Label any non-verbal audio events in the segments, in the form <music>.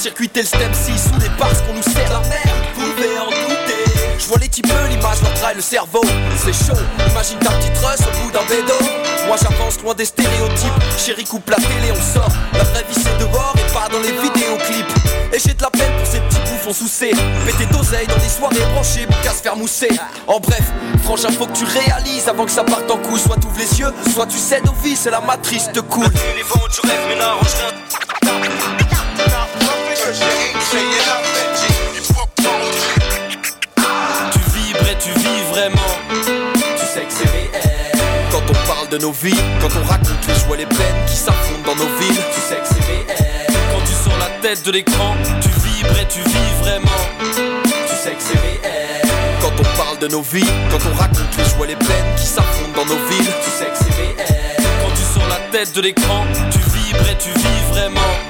circuiter le stem 6 sous des parce qu'on nous sert la merde. Vous pouvez en douter. Je vois les types, l'image leur le cerveau. C'est chaud, imagine ta petite russe au bout d'un bédo. Moi j'avance loin des stéréotypes. Chérie, coupe la télé, on sort. La vraie vie c'est dehors et pas dans les vidéoclips. Et j'ai de la peine pour ces petits bouffons sous C. Péter d'oseille dans des soirées branchées pour qu'à se faire mousser. En bref, frangin, faut que tu réalises avant que ça parte en couille. Soit t'ouvres les yeux, soit tu cèdes au vice et la matrice te coule. Les vents, tu rêves, mais quand on raconte les joies, les peines qui s'affrontent dans nos villes, tu sais que c'est réel. Quand tu sors la tête de l'écran, tu vibres et tu vis vraiment. Tu sais que c'est réel. Quand on parle de nos vies, quand on raconte les joies, les peines qui s'affrontent dans nos villes, tu sais que c'est réel. Quand tu sors la tête de l'écran, tu vibres et tu vis vraiment.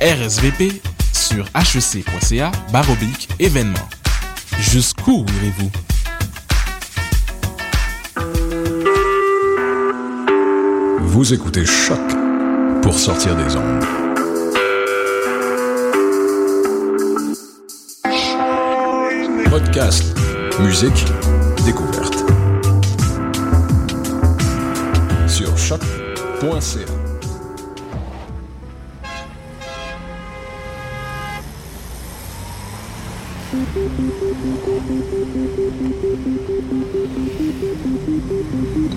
RSVP sur hec.ca baroblique événement. Jusqu'où irez-vous? Vous écoutez Choc pour sortir des ondes. Podcast, musique, découverte. Sur choc.ca.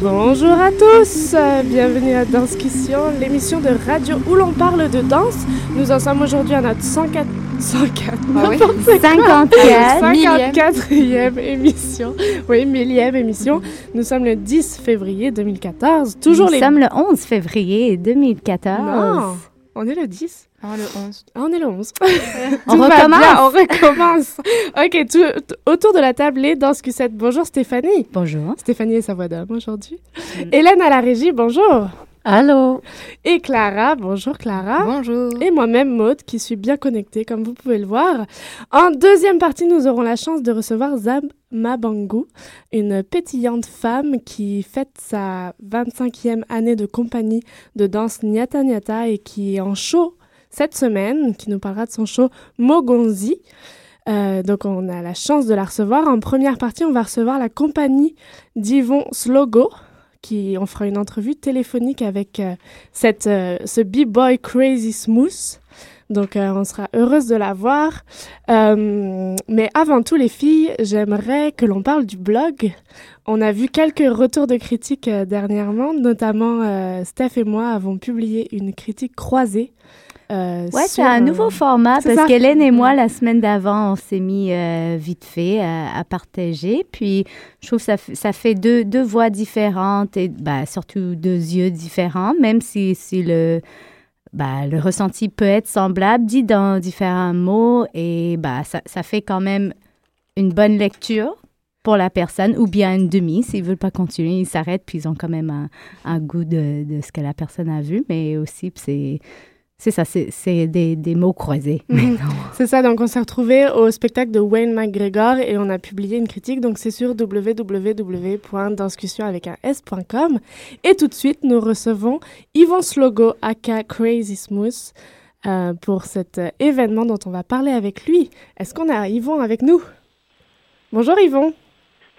Bonjour à tous, bienvenue à Danscussion, l'émission de radio où l'on parle de danse. Nous en sommes aujourd'hui à notre 104, 104, Ah oui. n'importe quoi. 54. 54e émission. Oui, millième émission. Nous sommes le 10 février 2014. Toujours Nous les... sommes le 11 février 2014. Non, on est le 10. Ah, le 11. Ah, on est le 11. <laughs> On recommence. bien, on recommence. ok, tout- autour de la table, les Danscusettes. Bonjour Stéphanie. Bonjour. Stéphanie est sa voix d'homme aujourd'hui. Mm. Hélène à la régie, bonjour. Allô. Et Clara, bonjour Clara. Bonjour. Et moi-même, Maude, qui suis bien connectée, comme vous pouvez le voir. En deuxième partie, nous aurons la chance de recevoir Zab Mabangu, une pétillante femme qui fête sa 25e année de compagnie de danse Nyata Nyata et qui est en show cette semaine, qui nous parlera de son show Mogonzi. Euh, donc, on a la chance de la recevoir. En première partie, on va recevoir la compagnie d'Yvon Slogo, qui on fera une entrevue téléphonique avec euh, cette, euh, ce B-Boy Crazy Smooth. Donc, euh, on sera heureuse de la voir. Euh, mais avant tout, les filles, j'aimerais que l'on parle du blog. On a vu quelques retours de critiques euh, dernièrement, notamment Steph et moi avons publié une critique croisée. Euh, Ouais, c'est un euh, nouveau format parce qu'Hélène et moi, la semaine d'avant, on s'est mis euh, vite fait à, à partager. Puis, je trouve que ça, ça fait deux, deux voix différentes et bah, surtout deux yeux différents, même si, si le, bah, le ressenti peut être semblable, dit dans différents mots. Et bah, ça, ça fait quand même une bonne lecture pour la personne ou bien une demi. S'ils ne veulent pas continuer, ils s'arrêtent puis ils ont quand même un, un goût de, de ce que la personne a vu. Mais aussi, c'est... C'est ça, c'est c'est des, des mots croisés. <laughs> C'est ça, donc on s'est retrouvés au spectacle de Wayne McGregor et on a publié une critique, donc c'est sur www.danscussion avec un s.com. Et tout de suite, nous recevons Yvon Slogo, aka Crazy Smooth, euh, pour cet euh, événement dont on va parler avec lui. Est-ce qu'on a Yvon avec nous? Bonjour Yvon,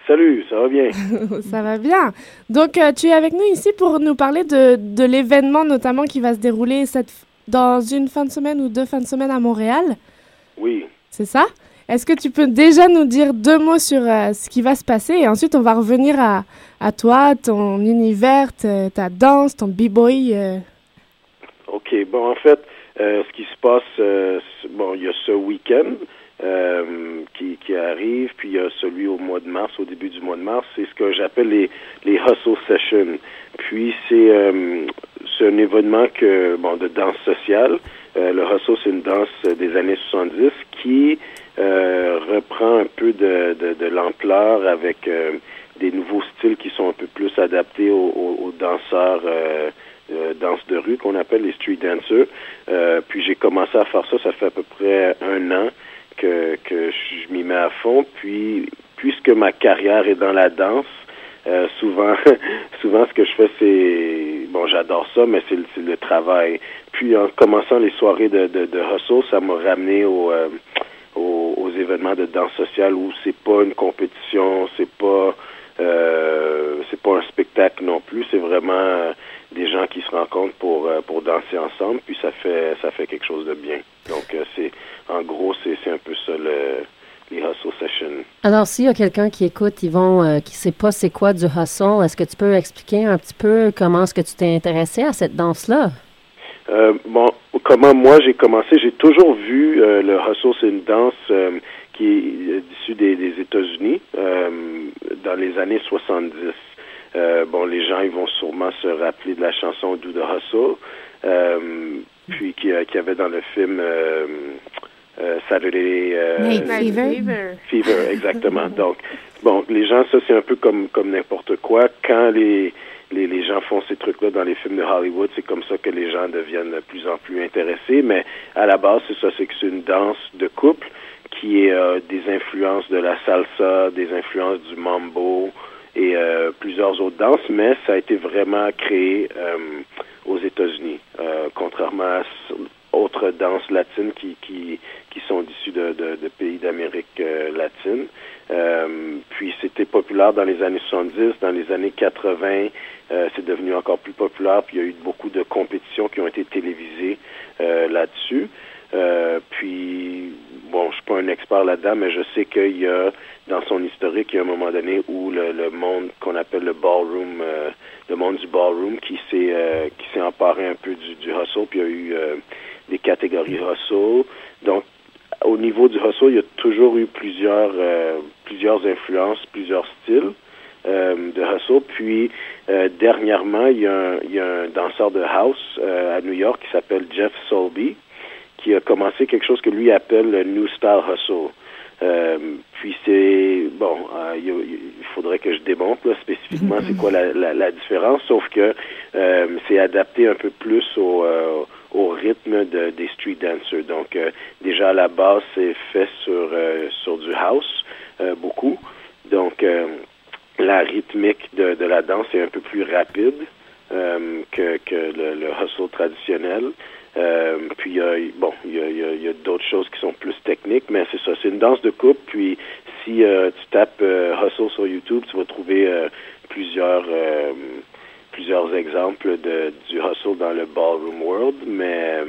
Salut, ça va bien? <laughs> ça va bien. Donc euh, tu es avec nous ici pour nous parler de, de l'événement notamment qui va se dérouler cette, dans une fin de semaine ou deux fins de semaine à Montréal. Oui. C'est ça? Est-ce que tu peux déjà nous dire deux mots sur euh, ce qui va se passer? Et ensuite on va revenir à, à toi, ton univers, ta, ta danse, ton b-boy. euh. OK. Bon, en fait, euh, ce qui se passe, bon, il y a ce week-end, qui, qui arrive, puis il y a celui au mois de mars, au début du mois de mars, c'est ce que j'appelle les, les hustle sessions. Puis c'est c'est un événement que bon de danse sociale. le hustle, c'est une danse des années 70 qui reprend un peu de, de, de l'ampleur avec des nouveaux styles qui sont un peu plus adaptés aux, aux, danseurs euh, euh, danse de rue qu'on appelle les street dancers. Euh, puis j'ai commencé à faire ça, ça fait à peu près un an que, que je m'y mets à fond. Puis puisque ma carrière est dans la danse, euh, souvent, <laughs> souvent ce que je fais, c'est bon, j'adore ça, mais c'est le, le, travail. Puis en commençant les soirées de, de, de hustle, ça m'a ramené au, euh, aux, aux, événements de danse sociale où c'est pas une compétition, c'est pas euh, c'est pas un spectacle non plus, c'est vraiment des gens qui se rencontrent pour euh, pour danser ensemble, puis ça fait ça fait quelque chose de bien. Donc euh, c'est en gros c'est un peu ça le les hustle sessions. Alors s'il y a quelqu'un qui écoute, Yvon, euh, qui sait pas c'est quoi du hustle, est-ce que tu peux expliquer un petit peu comment est-ce que tu t'es intéressé à cette danse là? Euh, bon, comment moi j'ai commencé, j'ai toujours vu euh, le hustle, c'est une danse euh, qui est issue des, des États-Unis dans les années 70. bon, les gens ils vont sûrement se rappeler de la chanson Do the Hustle, puis qui, qui avait dans le film Saturday Fever. Fever, <laughs> exactement. Donc, bon, les gens, ça c'est un peu comme comme n'importe quoi. Quand les les, les, gens font ces trucs-là dans les films de Hollywood, c'est comme ça que les gens deviennent de plus en plus intéressés. Mais à la base, c'est ça, c'est que c'est une danse de couple qui est euh, des influences de la salsa, des influences du mambo et euh, plusieurs autres danses, mais ça a été vraiment créé euh, aux États-Unis, contrairement à autres danses latines qui, qui, qui sont issues de, de, de pays d'Amérique latine. Euh, puis c'était populaire dans les années 70, dans les années 80, euh, c'est devenu encore plus populaire, puis il y a eu beaucoup de compétitions qui ont été télévisées euh, là-dessus. Puis bon, je suis pas un expert là-dedans, mais je sais qu'il y a dans son historique, il y a un moment donné où le, le monde qu'on appelle le ballroom, le monde du ballroom, qui s'est qui s'est emparé un peu du, du hustle, puis il y a eu des catégories hustle. Donc au niveau du hustle, il y a toujours eu plusieurs euh, plusieurs influences, plusieurs styles euh, de hustle. Puis euh, dernièrement, il y, a un, il y, a un, danseur de house à New York qui s'appelle Jeff Solby, qui a commencé quelque chose que lui appelle le New Style Hustle. puis c'est bon, il, il, faudrait que je démontre là, spécifiquement c'est quoi la, différence, sauf que c'est adapté un peu plus au rythme de, des street dancers. Donc, euh, déjà à la base, c'est fait sur, euh, sur du house, euh, beaucoup. Donc, la rythmique de, la danse est un peu plus rapide que, le, hustle traditionnel. Puis, il y a, bon, y a, y a d'autres choses qui sont plus techniques, mais c'est ça, c'est une danse de couple. Puis, si tu tapes hustle sur YouTube, tu vas trouver plusieurs plusieurs exemples de, du hustle dans le ballroom world, mais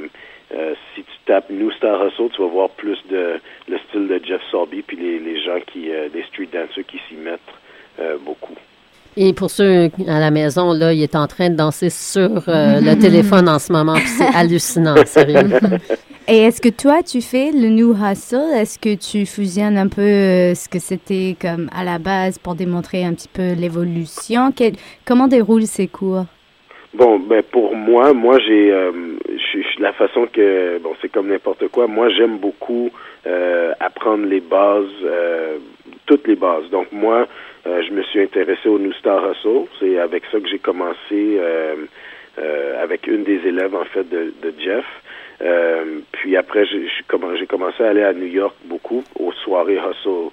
euh, si tu tapes New Star Hustle, tu vas voir plus de le style de Jeff Sorby puis les, les gens qui, euh, des street dancers qui s'y mettent euh, beaucoup. Et pour ceux à la maison, là, il est en train de danser sur euh, le <laughs> téléphone en ce moment, puis c'est hallucinant, sérieux. <laughs> Et est-ce que toi, tu fais le New Hustle? Est-ce que tu fusionnes un peu euh, ce que c'était comme à la base pour démontrer un petit peu l'évolution? Quel, comment déroulent ces cours? Bon, ben pour moi, moi j'ai euh, la façon que bon, c'est comme n'importe quoi. Moi, j'aime beaucoup euh, apprendre les bases, euh, toutes les bases. Donc moi, euh, je me suis intéressé au New Star Hustle. C'est avec ça que j'ai commencé avec une des élèves en fait de, de Jeff. puis après, j'ai commencé à aller à New York beaucoup aux soirées Hustle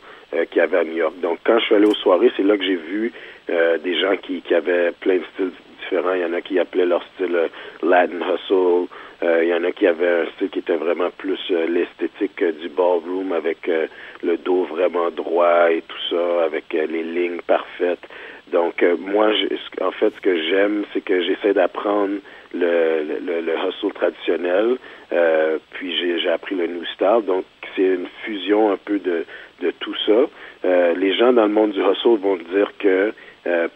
qu'il y avait à New York. Donc quand je suis allé aux soirées, c'est là que j'ai vu des gens qui, qui avaient plein de styles différents. Il y en a qui appelaient leur style Latin Hustle. Euh, il y en a qui avaient un style qui était vraiment plus euh, l'esthétique euh, du ballroom avec le dos vraiment droit et tout ça, avec les lignes parfaites. Donc moi, en fait, ce que j'aime, c'est que j'essaie d'apprendre le, le, le, hustle traditionnel, puis j'ai appris le new style. Donc c'est une fusion un peu de, de tout ça. les gens dans le monde du hustle vont dire que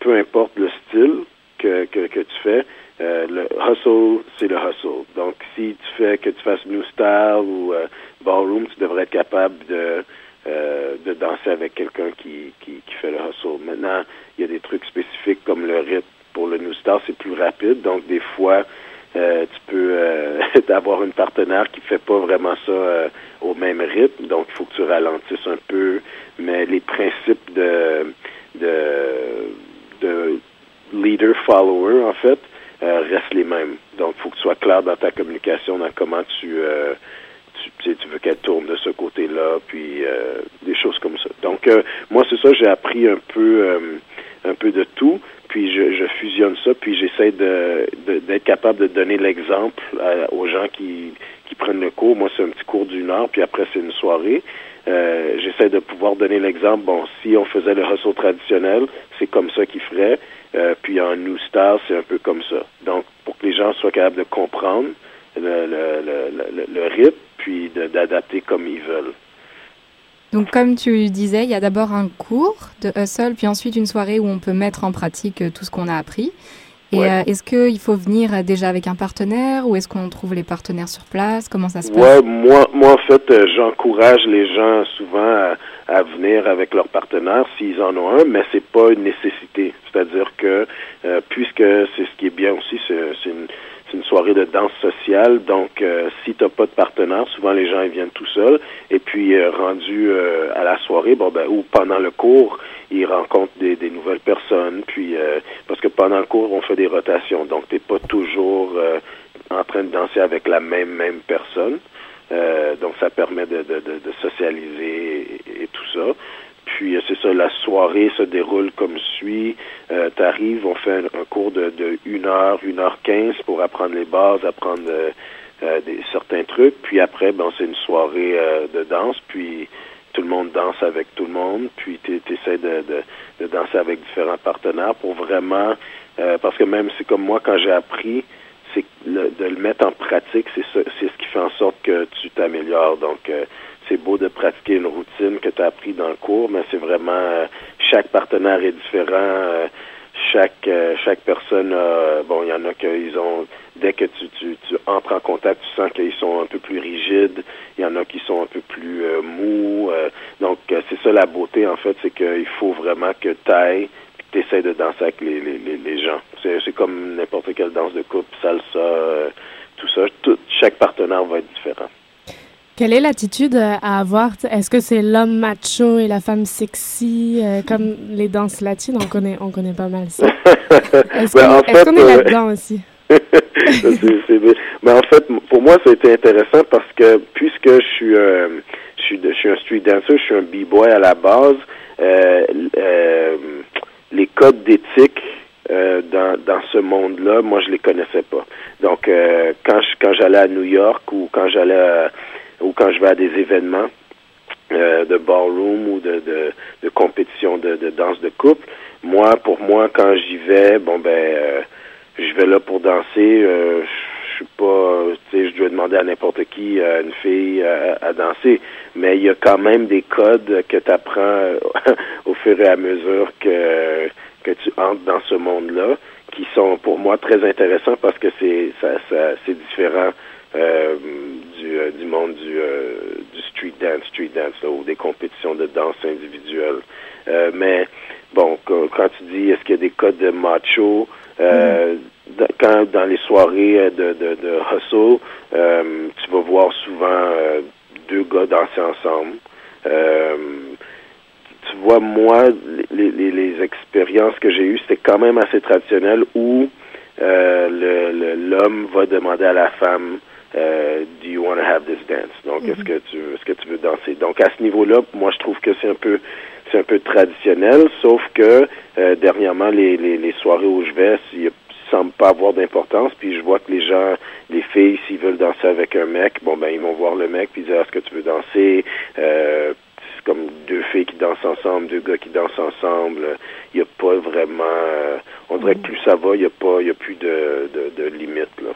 peu importe le style que tu fais, euh, le hustle, c'est le hustle. Donc, si tu fais que tu fasses New Style ou euh, Ballroom, tu devrais être capable de euh, de danser avec quelqu'un qui, qui, qui fait le hustle. Maintenant, il y a des trucs spécifiques comme le rythme pour le New Style, c'est plus rapide, donc des fois euh, tu peux euh, <laughs> avoir une partenaire qui fait pas vraiment ça au même rythme, donc il faut que tu ralentisses un peu, mais les principes de de, de leader follower en fait restent les mêmes. Donc il faut que tu sois clair dans ta communication, dans comment tu euh, tu, tu, veux qu'elle tourne de ce côté-là, puis euh, des choses comme ça. Donc euh, moi c'est ça, j'ai appris un peu euh, un peu de tout, puis je, je fusionne ça, puis j'essaie de d'être capable de donner l'exemple à- aux gens qui qui prennent le cours. Moi c'est un petit cours d'une heure, puis après c'est une soirée. Euh, j'essaie de pouvoir donner l'exemple. Bon, si on faisait le hustle traditionnel, c'est comme ça qu'ils feraient. Euh, puis en New Star, c'est un peu comme ça. Donc, pour que les gens soient capables de comprendre le, le, le, le, le rythme, puis d'adapter comme ils veulent. Donc, comme tu disais, il y a d'abord un cours de hustle, puis ensuite une soirée où on peut mettre en pratique euh, tout ce qu'on a appris. Et Ouais. euh, est-ce qu'il faut venir déjà avec un partenaire ou est-ce qu'on trouve les partenaires sur place? Comment ça se passe? Ouais, moi, moi en fait, j'encourage les gens souvent à, à venir avec leur partenaire s'ils en ont un, mais c'est pas une nécessité. C'est-à-dire que euh, puisque c'est ce qui est bien aussi, c'est une, une soirée de danse sociale, donc euh, si t'as pas de partenaire, souvent les gens ils viennent tout seuls. Et puis euh, rendu euh, à la soirée, bon ben ou pendant le cours, ils rencontrent des, des nouvelles personnes. Puis euh, parce que pendant le cours, on fait des rotations, donc t'es pas toujours euh, en train de danser avec la même même personne. Donc ça permet de, de, de, socialiser et tout ça. Puis euh, c'est ça, la soirée se déroule comme suit. Euh, T'arrives, on fait un, un cours de, de 1 heure, 1 heure 15 pour apprendre les bases, apprendre euh, euh, des, certains trucs. Puis après, ben, c'est une soirée euh, de danse. Puis tout le monde danse avec tout le monde. Puis tu de, de, de danser avec différents partenaires pour vraiment... euh, parce que même c'est comme moi, quand j'ai appris, c'est de le mettre en pratique, c'est c'est ce qui fait en sorte que tu t'améliores. Donc, c'est beau de pratiquer une routine que tu as appris dans le cours, mais c'est vraiment euh, chaque partenaire est différent. euh, chaque euh, chaque personne, bon, il y en a qu'ils ont dès que tu, tu, tu entres en contact, tu sens qu'ils sont un peu plus rigides. Il y en a qui sont un peu plus mous. donc, c'est ça la beauté, en fait, c'est qu'il faut vraiment que tu ailles tu essaies de danser avec les, les, les, gens. C'est, comme n'importe quelle danse de couple, salsa, tout ça. Chaque partenaire va être différent. Quelle est l'attitude euh, à avoir? Est-ce que c'est l'homme macho et la femme sexy, euh, comme les danses latines? On connaît, on connaît pas mal ça. <laughs> Est-ce Ben, qu'on qu'on est euh, là-dedans aussi? <laughs> C'est-. Mais en fait, pour moi, ça a été intéressant parce que puisque je suis, euh, je suis, de- je suis un street dancer, je suis un b-boy à la base, euh, euh, les codes d'éthique dans, dans ce monde-là, moi, je les connaissais pas. Donc, quand je, quand j'allais à New York ou quand j'allais à- ou quand je vais à des événements euh, de ballroom ou de, de, de compétition de, de danse de couple, moi, pour moi, quand j'y vais, bon ben, euh, je vais là pour danser. euh, je suis pas, tu sais, je dois demander à n'importe qui, à une fille, à, à danser. Mais il y a quand même des codes que tu apprends <laughs> au fur et à mesure que que tu entres dans ce monde-là, qui sont pour moi très intéressants parce que c'est ça, ça c'est différent euh, du, euh, du monde du, euh, du street dance, street dance là, ou des compétitions de danse individuelle. Euh, mais bon, quand, tu dis est-ce qu'il y a des codes de macho, euh, dans- quand dans les soirées euh, de, de, de hustle, euh, tu vas voir souvent euh, deux gars danser ensemble. Euh, tu vois, moi, les, les, les expériences que j'ai eues, c'était quand même assez traditionnel où euh, le- le- l'homme va demander à la femme euh, Do you want to have this dance? Donc, est-ce que tu est-ce que tu veux danser? Donc, à ce niveau-là, moi, je trouve que c'est un peu c'est un peu traditionnel, sauf que euh, dernièrement, les, les, les soirées où je vais, il semble pas avoir d'importance, puis je vois que les gens, les filles, s'ils veulent danser avec un mec, bon ben ils vont voir le mec puis dire est-ce que tu veux danser? Euh, c'est comme deux filles qui dansent ensemble, deux gars qui dansent ensemble. Il n'y a pas vraiment. euh, on dirait que plus ça va, il n'y a pas, il y a plus de, de, de limites là.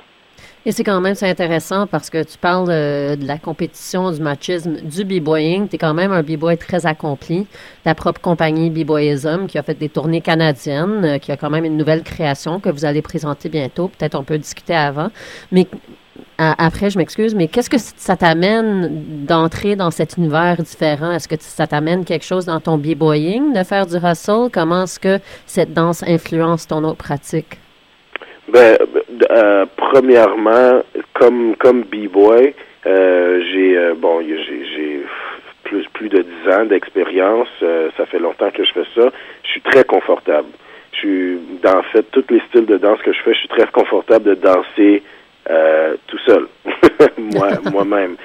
Et c'est quand même c'est intéressant parce que tu parles de la compétition, du machisme, du b-boying. Tu es quand même un b-boy très accompli. Ta propre compagnie B-Boyism qui a fait des tournées canadiennes, euh, qui a quand même une nouvelle création que vous allez présenter bientôt. Peut-être on peut discuter avant. Mais après, je m'excuse, mais qu'est-ce que ça t'amène d'entrer dans cet univers différent? Est-ce que ça t'amène quelque chose dans ton b-boying de faire du hustle? Comment est-ce que cette danse influence ton autre pratique? Ben, euh, premièrement, comme comme b-boy, euh, j'ai euh, bon, j'ai plus plus de dix ans d'expérience. ça fait longtemps que je fais ça. Je suis très confortable. Je suis dans en fait tous les styles de danse que je fais. Je suis très confortable de danser tout seul, <laughs> moi <laughs> moi-même.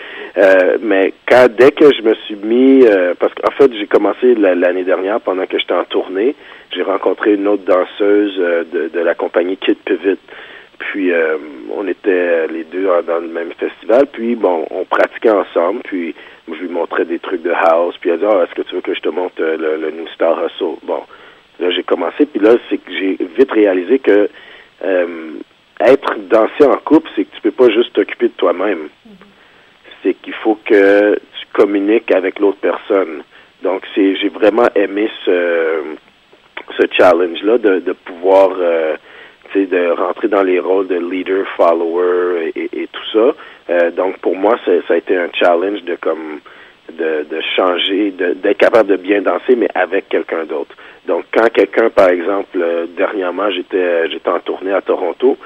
Mais quand dès que je me suis mis, parce qu'en fait j'ai commencé l'année dernière pendant que j'étais en tournée, j'ai rencontré une autre danseuse de, de la compagnie Kid Pivot. Puis euh, on était les deux dans le même festival. Puis bon, on pratiquait ensemble. Puis je lui montrais des trucs de house. Puis elle dit ah, est-ce que tu veux que je te montre euh, le, New Star Hustle? Bon, là j'ai commencé. Puis là c'est que j'ai vite réalisé que euh, être dansé en couple, c'est que tu peux pas juste t'occuper de toi-même. C'est qu'il faut que tu communiques avec l'autre personne. Donc c'est j'ai vraiment aimé ce ce challenge là de, de pouvoir de rentrer dans les rôles de leader, follower et, tout ça. Euh, donc pour moi, ça, a été un challenge de comme de, de changer, d'être capable de bien danser, mais avec quelqu'un d'autre. Donc quand quelqu'un, par exemple, euh, dernièrement, j'étais j'étais en tournée à Toronto,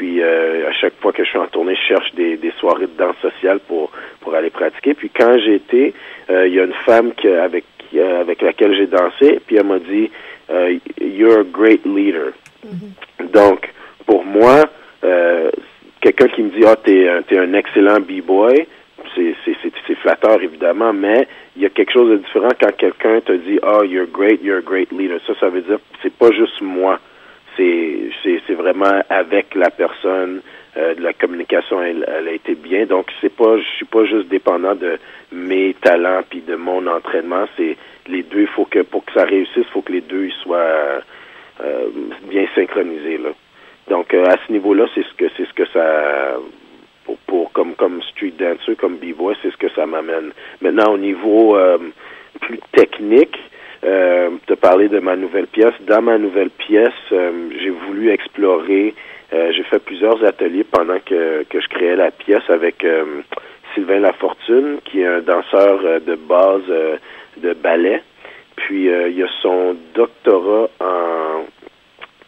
puis euh, à chaque fois que je suis en tournée, je cherche des, des soirées de danse sociale pour pour aller pratiquer. Puis quand j'ai été, il y a une femme qui, avec avec laquelle j'ai dansé, puis elle m'a dit, "You're a great leader." Mm-hmm. Donc, pour moi, euh, quelqu'un qui me dit Ah, t'es un, es un excellent b-boy, c'est flatteur évidemment, mais il y a quelque chose de différent quand quelqu'un te dit Ah, oh, you're great, you're a great leader. Ça, ça veut dire c'est pas juste moi. C'est vraiment avec la personne. Euh, la communication, elle, elle, a été bien. Donc, c'est pas, je suis pas juste dépendant de mes talents puis de mon entraînement. C'est les deux. Faut que pour que ça réussisse, faut que les deux soient euh, bien synchronisé là. Donc euh, à ce niveau-là, c'est ce que c'est ce que ça pour, pour, comme comme street dancer, comme b-boy, c'est ce que ça m'amène. Maintenant au niveau euh, plus technique, euh, te parler de ma nouvelle pièce. Dans ma nouvelle pièce, j'ai voulu explorer. j'ai fait plusieurs ateliers pendant que, que je créais la pièce avec Sylvain Lafortune, qui est un danseur de base de ballet. Puis il y a son doctorat en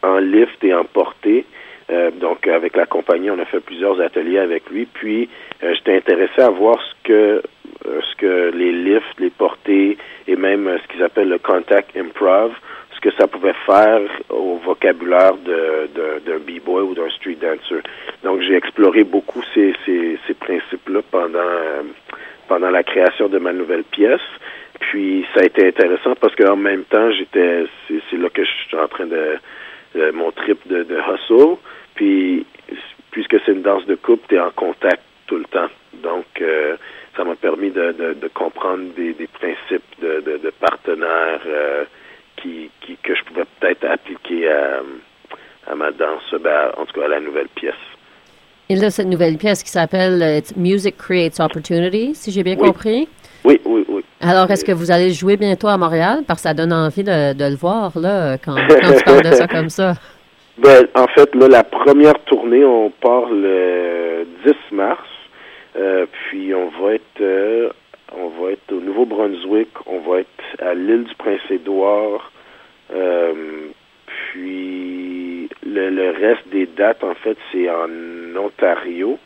en lift et en portée. Euh, donc, avec la compagnie, on a fait plusieurs ateliers avec lui. Puis, euh, j'étais intéressé à voir ce que euh, ce que les lifts, les portées et même ce qu'ils appellent le contact improv, ce que ça pouvait faire au vocabulaire d'un b-boy ou d'un street dancer. Donc, j'ai exploré beaucoup ces, ces, principes-là pendant pendant la création de ma nouvelle pièce. Puis, ça a été intéressant parce qu'en même temps, j'étais c'est là que je suis en train de euh, mon trip de, hustle. Puis, puisque c'est une danse de couple, tu es en contact tout le temps. Donc, euh, ça m'a permis de, de, comprendre des, des principes de, de, partenaires euh, qui, qui, que je pouvais peut-être appliquer à, à ma danse, ben, en tout cas à la nouvelle pièce. Il y a cette nouvelle pièce qui s'appelle Music Creates Opportunity, si j'ai bien compris. Oui, oui, oui. Alors, est-ce que vous allez jouer bientôt à Montréal? Parce que ça donne envie de, de le voir, là, quand, <laughs> quand tu parles de ça comme ça. Ben, en fait, là, la première tournée, on part le 10 mars. Euh, puis on va être euh, on va être au Nouveau-Brunswick, on va être à l'île du Prince-Édouard. Euh, puis le, le, reste des dates, en fait, c'est en Ontario.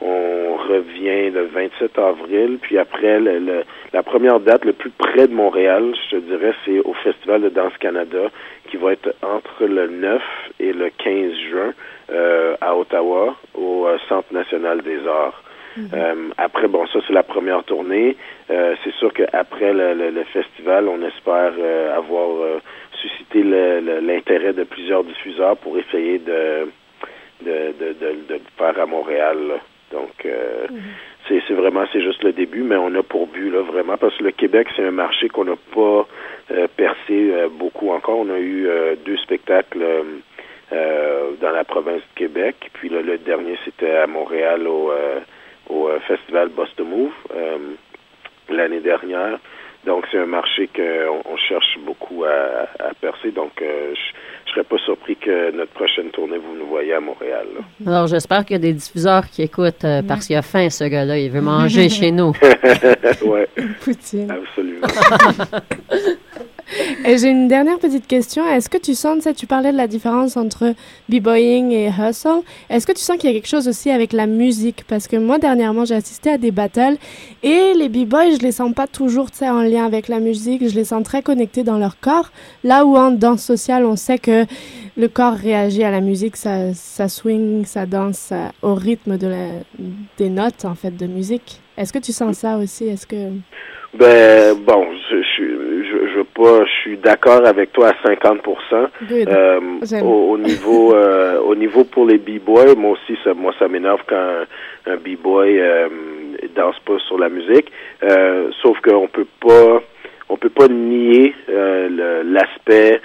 On revient le 27 avril, puis après, le, la première date le plus près de Montréal, je te dirais, c'est au Festival de Danse Canada, qui va être entre le 9 et le 15 juin euh, à Ottawa, au euh, Centre national des arts. Mhm. Euh, après, bon, ça c'est la première tournée. c'est sûr qu'après le, le, festival, on espère avoir suscité l'intérêt de plusieurs diffuseurs pour essayer de de, de, de, de faire à Montréal. Donc, euh, mhm. c'est vraiment, c'est juste le début, mais on a pour but, là, vraiment, parce que le Québec, c'est un marché qu'on n'a pas euh, percé euh, beaucoup encore. On a eu deux spectacles dans la province de Québec. Puis là, le dernier, c'était à Montréal au, au festival Boston Move l'année dernière. Donc, c'est un marché qu'on on cherche beaucoup à, à percer. Donc, euh, je ne serais pas surpris que notre prochaine tournée, vous nous voyez à Montréal. Alors, j'espère qu'il y a des diffuseurs qui écoutent euh, parce qu'il a faim, ce gars-là. Il veut manger <laughs> chez nous. <laughs> oui. Poutine. Absolument. <laughs> <laughs> J'ai une dernière petite question. Est-ce que tu sens, tu parlais de la différence entre b-boying et hustle. Est-ce que tu sens qu'il y a quelque chose aussi avec la musique? Parce que moi, dernièrement, j'ai assisté à des battles et les b-boys, je les sens pas toujours, tu en lien avec la musique. Je les sens très connectés dans leur corps. Là où en danse sociale, on sait que le corps réagit à la musique, ça, swing, ça danse au rythme des notes, en fait, de musique. Est-ce que tu sens ça aussi? Est-ce que... Ben, bon, pas, je suis d'accord avec toi à 50 euh, au, au, niveau, <laughs> euh, au niveau pour les b-boys, moi aussi, ça, moi, ça m'énerve quand un, b-boy euh, danse pas sur la musique. Euh, sauf qu'on peut pas, on peut pas nier euh, l'aspect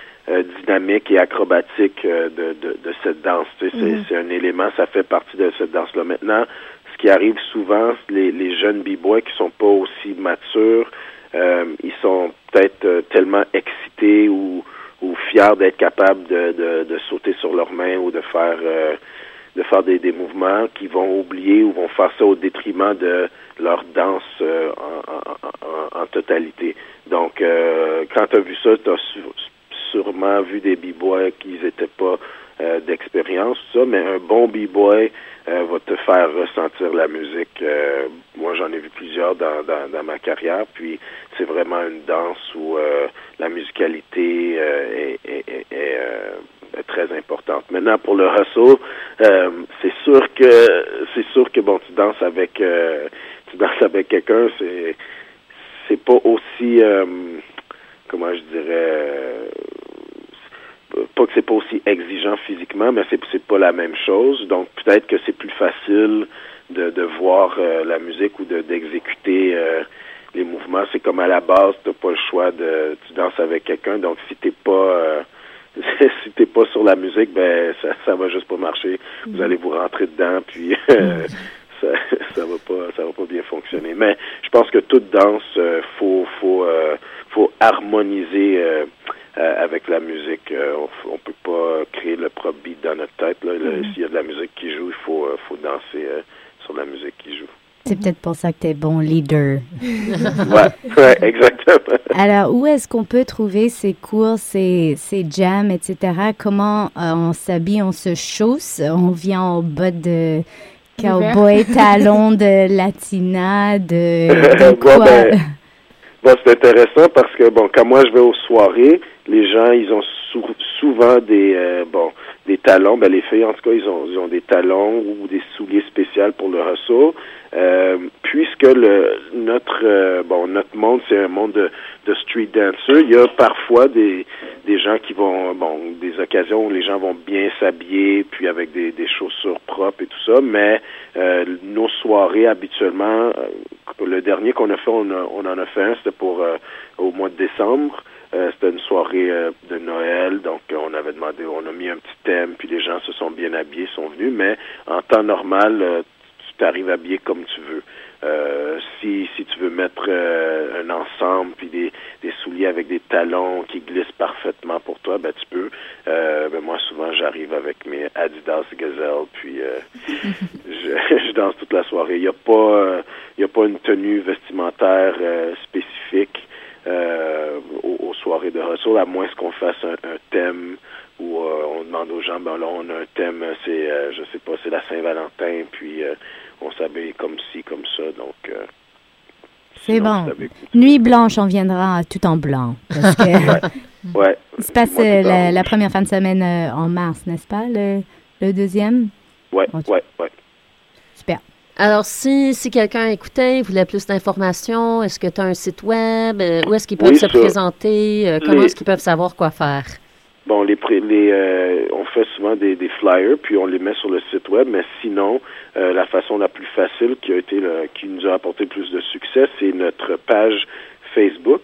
dynamique et acrobatique de, de, de cette danse. Tu sais, mm-hmm. C'est un élément, ça fait partie de cette danse-là. Maintenant, qui arrive souvent, les, les jeunes b-boys qui sont pas aussi matures, ils sont peut-être euh, tellement excités ou, ou fiers d'être capables de, de, de, sauter sur leurs mains ou de faire euh, de faire des, des mouvements qui vont oublier ou vont faire ça au détriment de leur danse en, en, en, totalité. Donc, quand tu as vu ça, tu as sûrement vu des b-boys qui n'étaient pas d'expérience, ça, mais un bon b-boy euh, va te faire ressentir la musique. Euh, moi, j'en ai vu plusieurs dans, dans, dans, ma carrière, puis c'est vraiment une danse où euh, la musicalité est, est, est, très importante. Maintenant, pour le hustle, c'est sûr que c'est sûr que bon, tu danses avec tu danses avec quelqu'un, c'est c'est pas aussi comment je dirais pas que c'est pas aussi exigeant physiquement, mais c'est pas la même chose. Donc peut-être que c'est plus facile de, de voir euh, la musique ou de d'exécuter euh, les mouvements. C'est comme à la base, t'as pas le choix de tu danses avec quelqu'un. Donc si t'es pas euh, <laughs> si t'es pas sur la musique, ben ça ça va juste pas marcher. Vous allez vous rentrer dedans, puis <laughs> ça ça va pas ça va pas bien fonctionner. Mais je pense que toute danse, faut faut faut harmoniser euh, avec la musique. Euh, on, ne peut pas créer le propre beat dans notre tête. Mm-hmm. S'il y a de la musique qui joue, il faut, euh, faut danser sur la musique qui joue. C'est peut-être pour ça que tu es bon leader. <laughs> ouais, exactement. Alors, où est-ce qu'on peut trouver ces cours, ces, ces jams, etc.? Comment on s'habille, on se chausse, on vient en bas de cowboy, talons de <laughs> latina, de, <laughs> quoi? Ben, bon, c'est intéressant parce que, bon, quand moi je vais aux soirées, les gens, ils ont souvent des euh, bon des talons. Ben, les filles, en tout cas, ils ont, ils ont des talons ou des souliers spéciaux pour le ressaut. Euh, puisque le notre euh, bon notre monde c'est un monde de, de street dancer, il y a parfois des des gens qui vont bon des occasions où les gens vont bien s'habiller puis avec des, des chaussures propres et tout ça, mais euh, nos soirées habituellement le dernier qu'on a fait on, on en a fait un c'était pour au mois de décembre euh, c'était une soirée euh, de Noël, donc euh, on avait demandé, on a mis un petit thème, puis les gens se sont bien habillés, sont venus, mais en temps normal, tu t'arrives habillé comme tu veux. si si tu veux mettre un ensemble puis des, des souliers avec des talons qui glissent parfaitement pour toi, ben tu peux. ben moi souvent j'arrive avec mes Adidas Gazelle puis <laughs> je, je, danse toute la soirée. Il y a pas il y a pas une tenue vestimentaire spécifique euh, aux, soirées de ressort, à moins qu'on fasse un, thème où euh, on demande aux gens, ben là, on a un thème, c'est, euh, je sais pas, c'est la Saint-Valentin, puis on s'habille comme ci, comme ça, donc... c'est bon. Nuit blanche, on viendra tout en blanc. Parce que <laughs> ouais. Il se passe la, première fin de semaine en mars, n'est-ce pas, le, le deuxième? Oui, oui, oui. Alors, si, si quelqu'un écoutait, voulait plus d'informations, est-ce que tu as un site web? Euh, où est-ce qu'ils peuvent se présenter? Euh, comment est-ce qu'ils peuvent savoir quoi faire? Bon, les, les euh, on fait souvent des, des, flyers, puis on les met sur le site web, mais sinon, la façon la plus facile qui a été qui nous a apporté plus de succès, c'est notre page Facebook,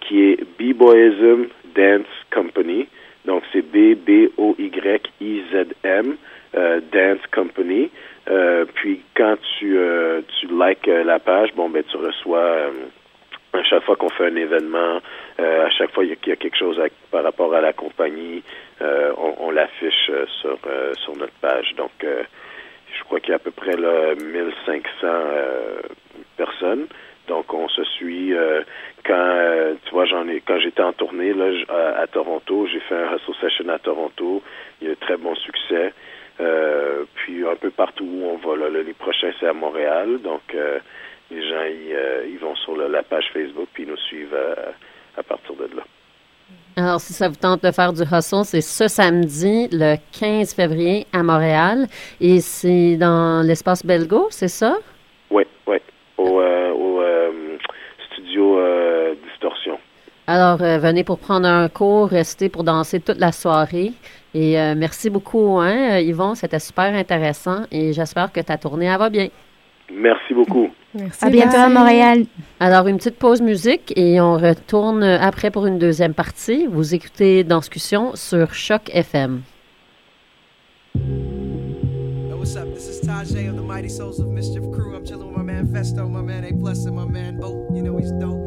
qui est B-Boyism Dance Company. Donc, c'est D-B-O-Y-I-Z-M, euh, Dance Company. Euh, puis quand tu, euh, tu likes euh, la page, bon, ben tu reçois euh, à chaque fois qu'on fait un événement, euh, à chaque fois qu'il y a quelque chose par rapport à la compagnie, euh, on, on l'affiche euh, sur, euh, sur notre page. Donc, euh, je crois qu'il y a à peu près là, 1500 euh, personnes. Donc, on se suit. euh, quand euh, tu vois, j'en ai quand j'étais en tournée là, à, à Toronto, j'ai fait un hustle session à Toronto. Il y a eu très bon succès. Euh, puis un peu partout où on va. Là, les prochains, c'est à Montréal. Donc, euh, les gens, ils, euh, ils vont sur la page Facebook puis ils nous suivent à partir de là. Alors, si ça vous tente de faire du hustle, c'est ce samedi, le 15 février, à Montréal. Et c'est dans l'espace Belgo, c'est ça? Oui, oui. Au, au studio Distorsion. Alors, euh, venez pour prendre un cours, restez pour danser toute la soirée. Et euh, merci beaucoup, hein, Yvon. C'était super intéressant et j'espère que ta tournée elle va bien. Merci beaucoup. Merci. À bientôt à. Montréal. Alors, une petite pause musique et on retourne après pour une deuxième partie. Vous écoutez Danscussion sur Choc FM. Yo, what's up? This is Tajay of the Mighty Souls of Mischief crew. I'm chilling with my man Festo, my man A Plus, and my man. You know he's dope.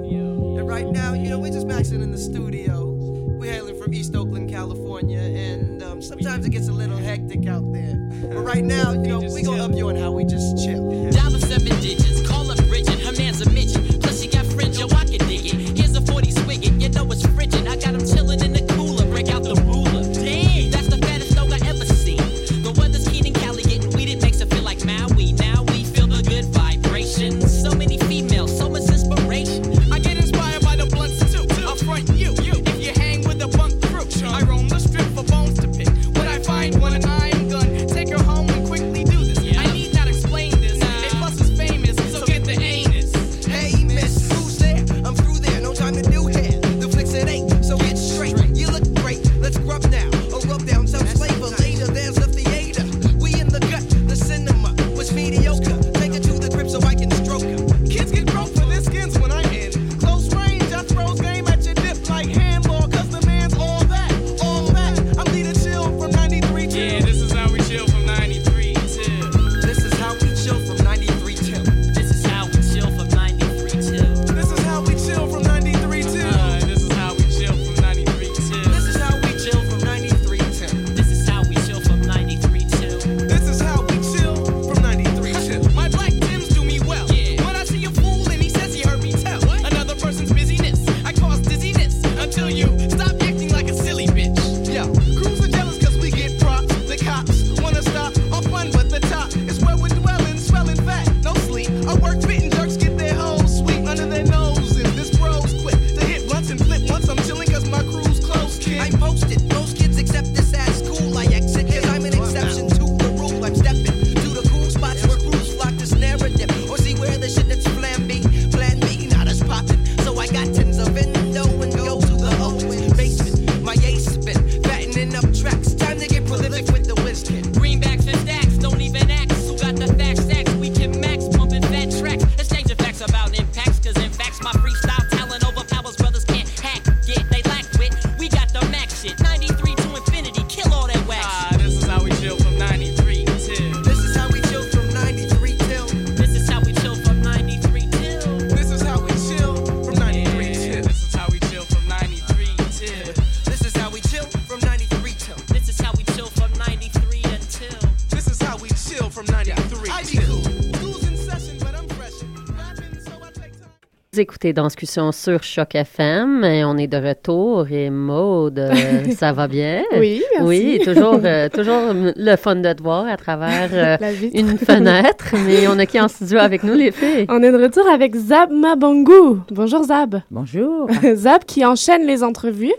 And right now, you know, we're just maxing in the studio. We're hailing from East Oakland, California, and um, sometimes it gets a little hectic out there. But right now, you know, we gonna up you on how we just chill. The seven digits, call up Bridget, her man's a midget. Plus she got fringe, yo, I can Vous écoutez Danscussion sur Choc FM et on est de retour. Et Maude, euh, <laughs> ça va bien? Oui, merci. Oui, toujours, euh, toujours le fun de te voir à travers euh, <laughs> une fenêtre. Mais on a qui en studio avec nous, les filles? On est de retour avec Zab Mabangu. Bonjour Zab. Bonjour. <laughs> Zab qui enchaîne les entrevues,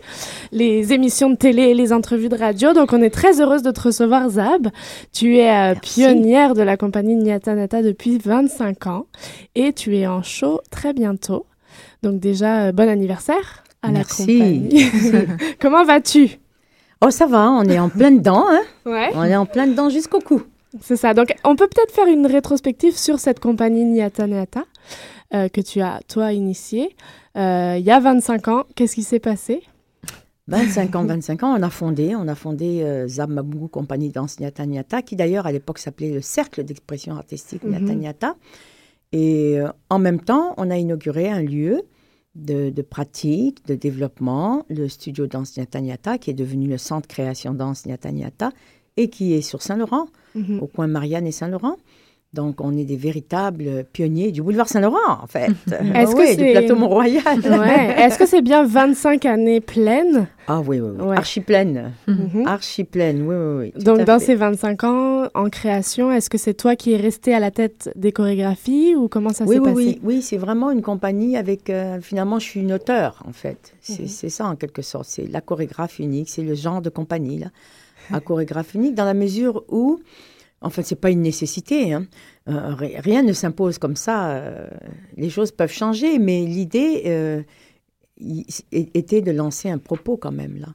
les émissions de télé et les entrevues de radio. Donc on est très heureuse de te recevoir Zab. Tu es euh, pionnière de la compagnie Nyatanata depuis 25 ans et tu es en show très bientôt. Donc déjà, euh, bon anniversaire à Merci. la compagnie. <laughs> Comment vas-tu? Oh, ça va, on est en plein dedans, hein? Ouais. On est en plein dedans jusqu'au cou. C'est ça. Donc, on peut peut-être faire une rétrospective sur cette compagnie Nyata Nyata euh, que tu as, toi, initiée. Euh, il y a 25 ans, qu'est-ce qui s'est passé? 25 ans, 25 ans, on a fondé, on a fondé euh, Zab Mabungu Compagnie Danse Nyata Nyata, qui d'ailleurs à l'époque s'appelait le Cercle d'expression artistique Mhm. Nyata. Et euh, en même temps, on a inauguré un lieu de, de pratique, de développement, le studio Danse Nyata qui est devenu le centre création Danse Nyata et qui est sur Saint-Laurent, Mhm. au coin Marianne et Saint-Laurent. Donc, on est des véritables pionniers du boulevard Saint-Laurent, en fait. <laughs> Est-ce que oui, du c'est- plateau Mont-Royal. Ouais. <laughs> Est-ce que c'est bien 25 années pleines? Ah oui, oui, oui. Ouais. Archi pleine. Mhm. Oui, oui, oui. Donc, dans fait. ces 25 ans en création, est-ce que c'est toi qui es resté à la tête des chorégraphies ou comment ça oui, s'est oui, passé? oui, oui, c'est vraiment une compagnie avec. euh, finalement, je suis une auteure, en fait. C'est Mhm. c'est ça, en quelque sorte. C'est la chorégraphe unique. C'est le genre de compagnie, là. La chorégraphe unique, dans la mesure où. En fait, c'est pas une nécessité. hein. Euh, ri- rien ne s'impose comme ça. euh, les choses peuvent changer, mais l'idée euh, était de lancer un propos quand même là.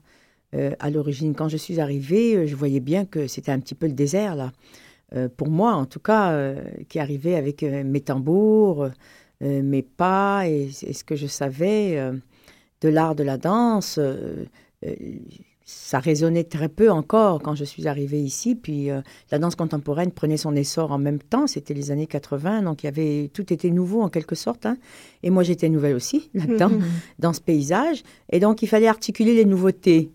À l'origine, quand je suis arrivée, je voyais bien que c'était un petit peu le désert là. Pour moi, en tout cas, qui arrivait avec mes tambours, mes pas et, ce que je savais de l'art de la danse. Ça résonnait très peu encore quand je suis arrivée ici. Puis euh, la danse contemporaine prenait son essor en même temps. C'était les années 80, donc il y avait tout était nouveau en quelque sorte. hein. Et moi, j'étais nouvelle aussi <laughs> là-dedans, <laughs> dans ce paysage. Et donc, il fallait articuler les nouveautés.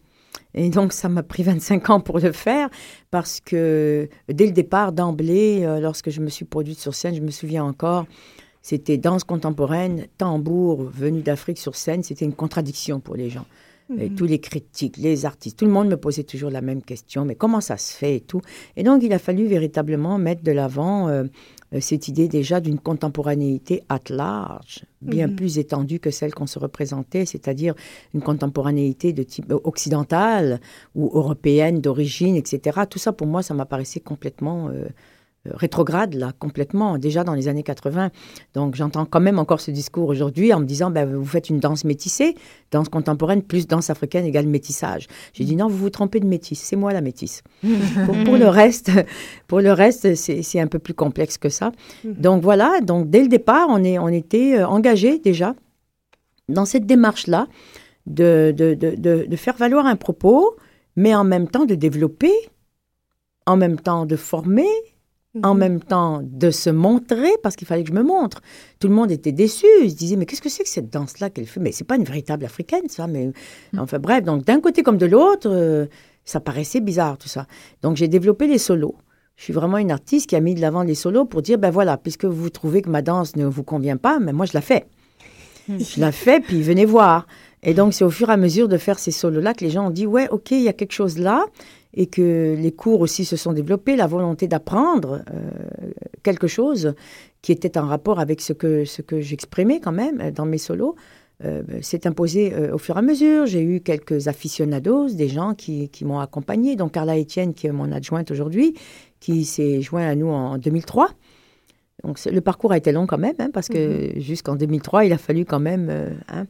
Et donc, ça m'a pris 25 ans pour le faire parce que dès le départ, d'emblée, euh, lorsque je me suis produite sur scène, je me souviens encore, c'était danse contemporaine, tambour venu d'Afrique sur scène. C'était une contradiction pour les gens. Et Mhm. tous les critiques, les artistes, tout le monde me posait toujours la même question, mais comment ça se fait et tout. Et donc, il a fallu véritablement mettre de l'avant euh, euh, cette idée déjà d'une contemporanéité at large, bien Mhm. plus étendue que celle qu'on se représentait, c'est-à-dire une contemporanéité de type euh, occidental ou européenne d'origine, etc. Tout ça, pour moi, ça m'apparaissait complètement euh, rétrograde, là, complètement, déjà dans les années 80. Donc, j'entends quand même encore ce discours aujourd'hui en me disant, ben, vous faites une danse métissée, danse contemporaine plus danse africaine égale métissage. J'ai dit, non, vous vous trompez de métisse, c'est moi la métisse. <laughs> pour, pour le reste, pour le reste, c'est c'est un peu plus complexe que ça. Donc, voilà, donc dès le départ, on, est, on était euh, engagés déjà dans cette démarche-là de, de, de, de, de faire valoir un propos, mais en même temps de développer, en même temps de former, en Mhm. même temps de se montrer, parce qu'il fallait que je me montre. Tout le monde était déçu. Ils se disaient, mais qu'est-ce que c'est que cette danse-là qu'elle fait? Mais c'est pas une véritable africaine, ça. Mais enfin bref, donc d'un côté comme de l'autre, euh, ça paraissait bizarre tout ça. Donc j'ai développé les solos. Je suis vraiment une artiste qui a mis de l'avant les solos pour dire, ben voilà, puisque vous trouvez que ma danse ne vous convient pas, mais moi je la fais. Je la fais, puis venez voir. Et donc, c'est au fur et à mesure de faire ces solos-là que les gens ont dit, ouais, OK, il y a quelque chose là, et que les cours aussi se sont développés, la volonté d'apprendre euh, quelque chose qui était en rapport avec ce que, ce que j'exprimais quand même euh, dans mes solos. euh, s'est imposé euh, au fur et à mesure. J'ai eu quelques aficionados, des gens qui, qui m'ont accompagné. Donc Carla Etienne, qui est mon adjointe aujourd'hui, qui s'est joint à nous en 2003. Donc le parcours a été long quand même, hein, parce que jusqu'en 2003, il a fallu quand même hein,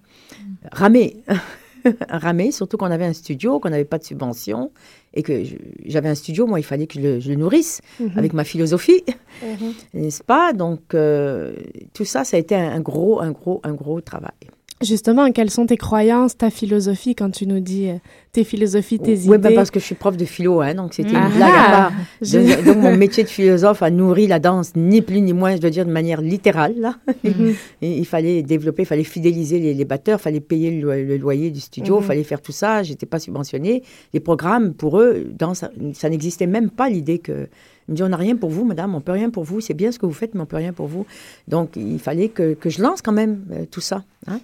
ramer. <laughs> <laughs> ramer, surtout qu'on avait un studio, qu'on n'avait pas de subvention, et que j'avais un studio, moi, il fallait que je le, je le nourrisse Mhm. avec ma philosophie, Mhm. <laughs> n'est-ce pas? Donc, euh, tout ça, ça a été un, un gros, un gros, un gros travail. Justement, quelles sont tes croyances, ta philosophie quand tu nous dis euh, tes philosophies, tes Oui, idées? ben parce que je suis prof de philo, hein, donc c'était Ah une blague à ah, part. <laughs> donc mon métier de philosophe a nourri la danse, ni plus ni moins, je dois dire de manière littérale. Là. Mhm. <laughs> Il fallait développer, il fallait fidéliser les, les batteurs, il fallait payer le, lo- le loyer du studio, il Mhm. fallait faire tout ça. J'étais pas subventionnée. Les programmes, pour eux, dans, ça, ça n'existait même pas l'idée que. Ils me dit, on n'a rien pour vous, madame, on peut rien pour vous. C'est bien ce que vous faites, mais on peut rien pour vous. Donc, il fallait que, que je lance quand même euh, tout ça. hein.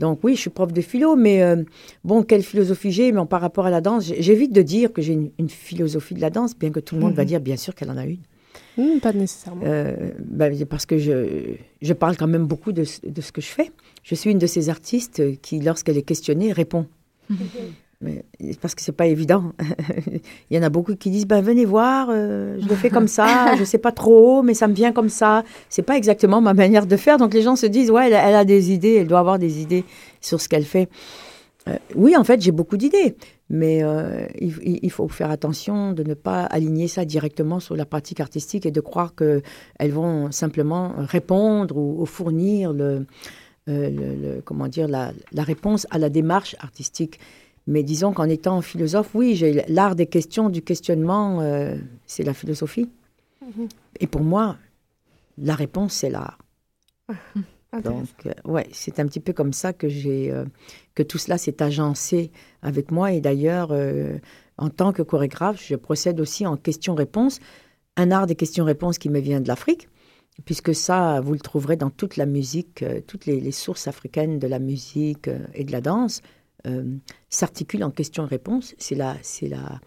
Donc oui, je suis prof de philo, mais euh, bon, quelle philosophie j'ai mais par rapport à la danse, j'évite de dire que j'ai une, une philosophie de la danse, bien que tout le monde va Mhm. dire bien sûr qu'elle en a une. Hmm, pas nécessairement. Euh, ben, parce que je, je parle quand même beaucoup de, ce- de ce que je fais. Je suis une de ces artistes qui, lorsqu'elle est questionnée, répond. <laughs> Parce que c'est pas évident. <laughs> Il y en a beaucoup qui disent ben venez voir, euh, je le fais comme ça, je sais pas trop, mais ça me vient comme ça. C'est pas exactement ma manière de faire. Donc les gens se disent ouais, elle, a- des idées, elle doit avoir des idées sur ce qu'elle fait. Euh, oui, en fait, j'ai beaucoup d'idées, mais euh, il, faut faire attention de ne pas aligner ça directement sur la pratique artistique et de croire que elles vont simplement répondre ou, ou fournir le, comment dire la réponse à la démarche artistique. Mais disons qu'en étant philosophe, oui, j'ai l'art des questions, du questionnement, euh, c'est la philosophie. Mhm. Et pour moi, la réponse, c'est l'art. <laughs> Donc, euh, ouais, c'est un petit peu comme ça que j'ai euh, que tout cela s'est agencé avec moi. Et d'ailleurs, euh, en tant que chorégraphe, je procède aussi en questions-réponses, un art des questions-réponses qui me vient de l'Afrique, puisque ça, vous le trouverez dans toute la musique, toutes les, les sources africaines de la musique et de la danse euh, s'articulent en questions-réponses. C'est la, c'est la,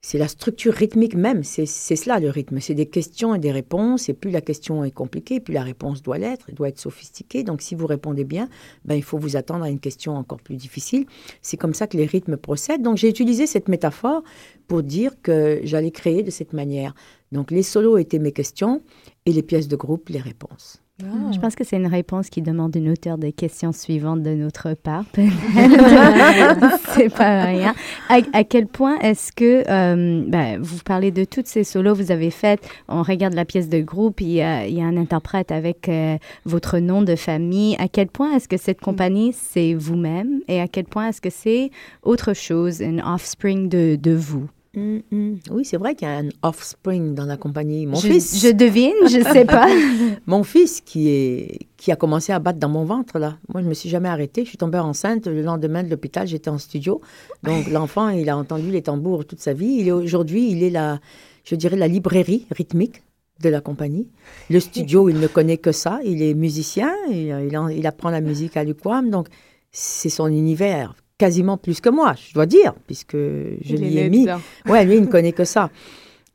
c'est la structure rythmique même, c'est cela le rythme. C'est des questions et des réponses, et plus la question est compliquée, plus la réponse doit l'être, doit être sophistiquée. Donc si vous répondez bien, ben, il faut vous attendre à une question encore plus difficile. C'est comme ça que les rythmes procèdent. Donc j'ai utilisé cette métaphore pour dire que j'allais créer de cette manière. Donc les solos étaient mes questions et les pièces de groupe les réponses. Ah. Je pense que c'est une réponse qui demande une auteur des questions suivantes de notre part. <laughs> <laughs> c'est pas rien. À, à quel point est-ce que, euh, ben, vous parlez de toutes ces solos que vous avez faites, on regarde la pièce de groupe, il y a, il y a un interprète avec euh, votre nom de famille. À quel point est-ce que cette compagnie, c'est vous-même? Et à quel point est-ce que c'est autre chose, un offspring de, de vous? Hum, hum. Oui, c'est vrai qu'il y a un offspring dans la compagnie. Mon je, fils. je devine, je sais pas. <laughs> Mon fils qui, est, qui a commencé à battre dans mon ventre, là. Moi, je me suis jamais arrêtée. Je suis tombée enceinte. Le lendemain de l'hôpital, j'étais en studio. Donc, <laughs> l'enfant, il a entendu les tambours toute sa vie. Il aujourd'hui, il est la, je dirais, la librairie rythmique de la compagnie. Le studio, il ne connaît que ça. Il est musicien. Il, il, en- il apprend la musique à l'UQAM. Donc, c'est son univers. Quasiment plus que moi, je dois dire, puisque je l'y ai mis. dedans. <laughs> Ouais, lui, il ne connaît que ça.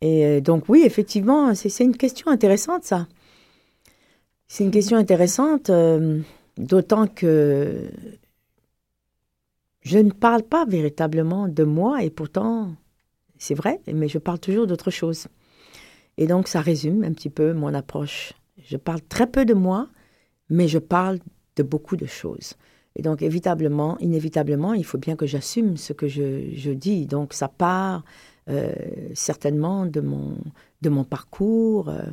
Et euh, donc, oui, effectivement, c'est c'est une question intéressante, ça. C'est une question intéressante, euh, d'autant que je ne parle pas véritablement de moi, et pourtant, c'est vrai, mais je parle toujours d'autre chose. Et donc, ça résume un petit peu mon approche. Je parle très peu de moi, mais je parle de beaucoup de choses. Et donc, évitablement, inévitablement, il faut bien que j'assume ce que je, dis. Donc, ça part euh, certainement de mon, parcours, euh,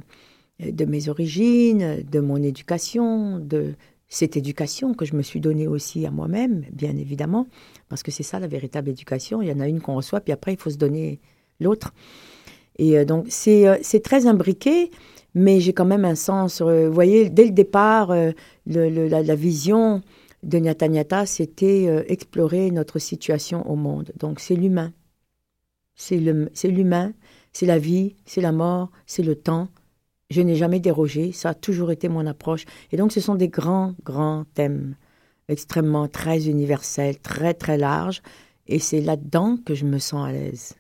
de mes origines, de mon éducation, de cette éducation que je me suis donnée aussi à moi-même, bien évidemment, parce que c'est ça la véritable éducation. Il y en a une qu'on reçoit, puis après, il faut se donner l'autre. Et euh, donc, c'est très imbriqué, mais j'ai quand même un sens. vous voyez, dès le départ, la vision de Nyata Nyata, c'était euh, explorer notre situation au monde. Donc, c'est l'humain. C'est l'humain, c'est la vie, c'est la mort, c'est le temps. Je n'ai jamais dérogé, ça a toujours été mon approche. Et donc, ce sont des grands, grands thèmes, extrêmement, très universels, très, très larges. Et c'est là-dedans que je me sens à l'aise,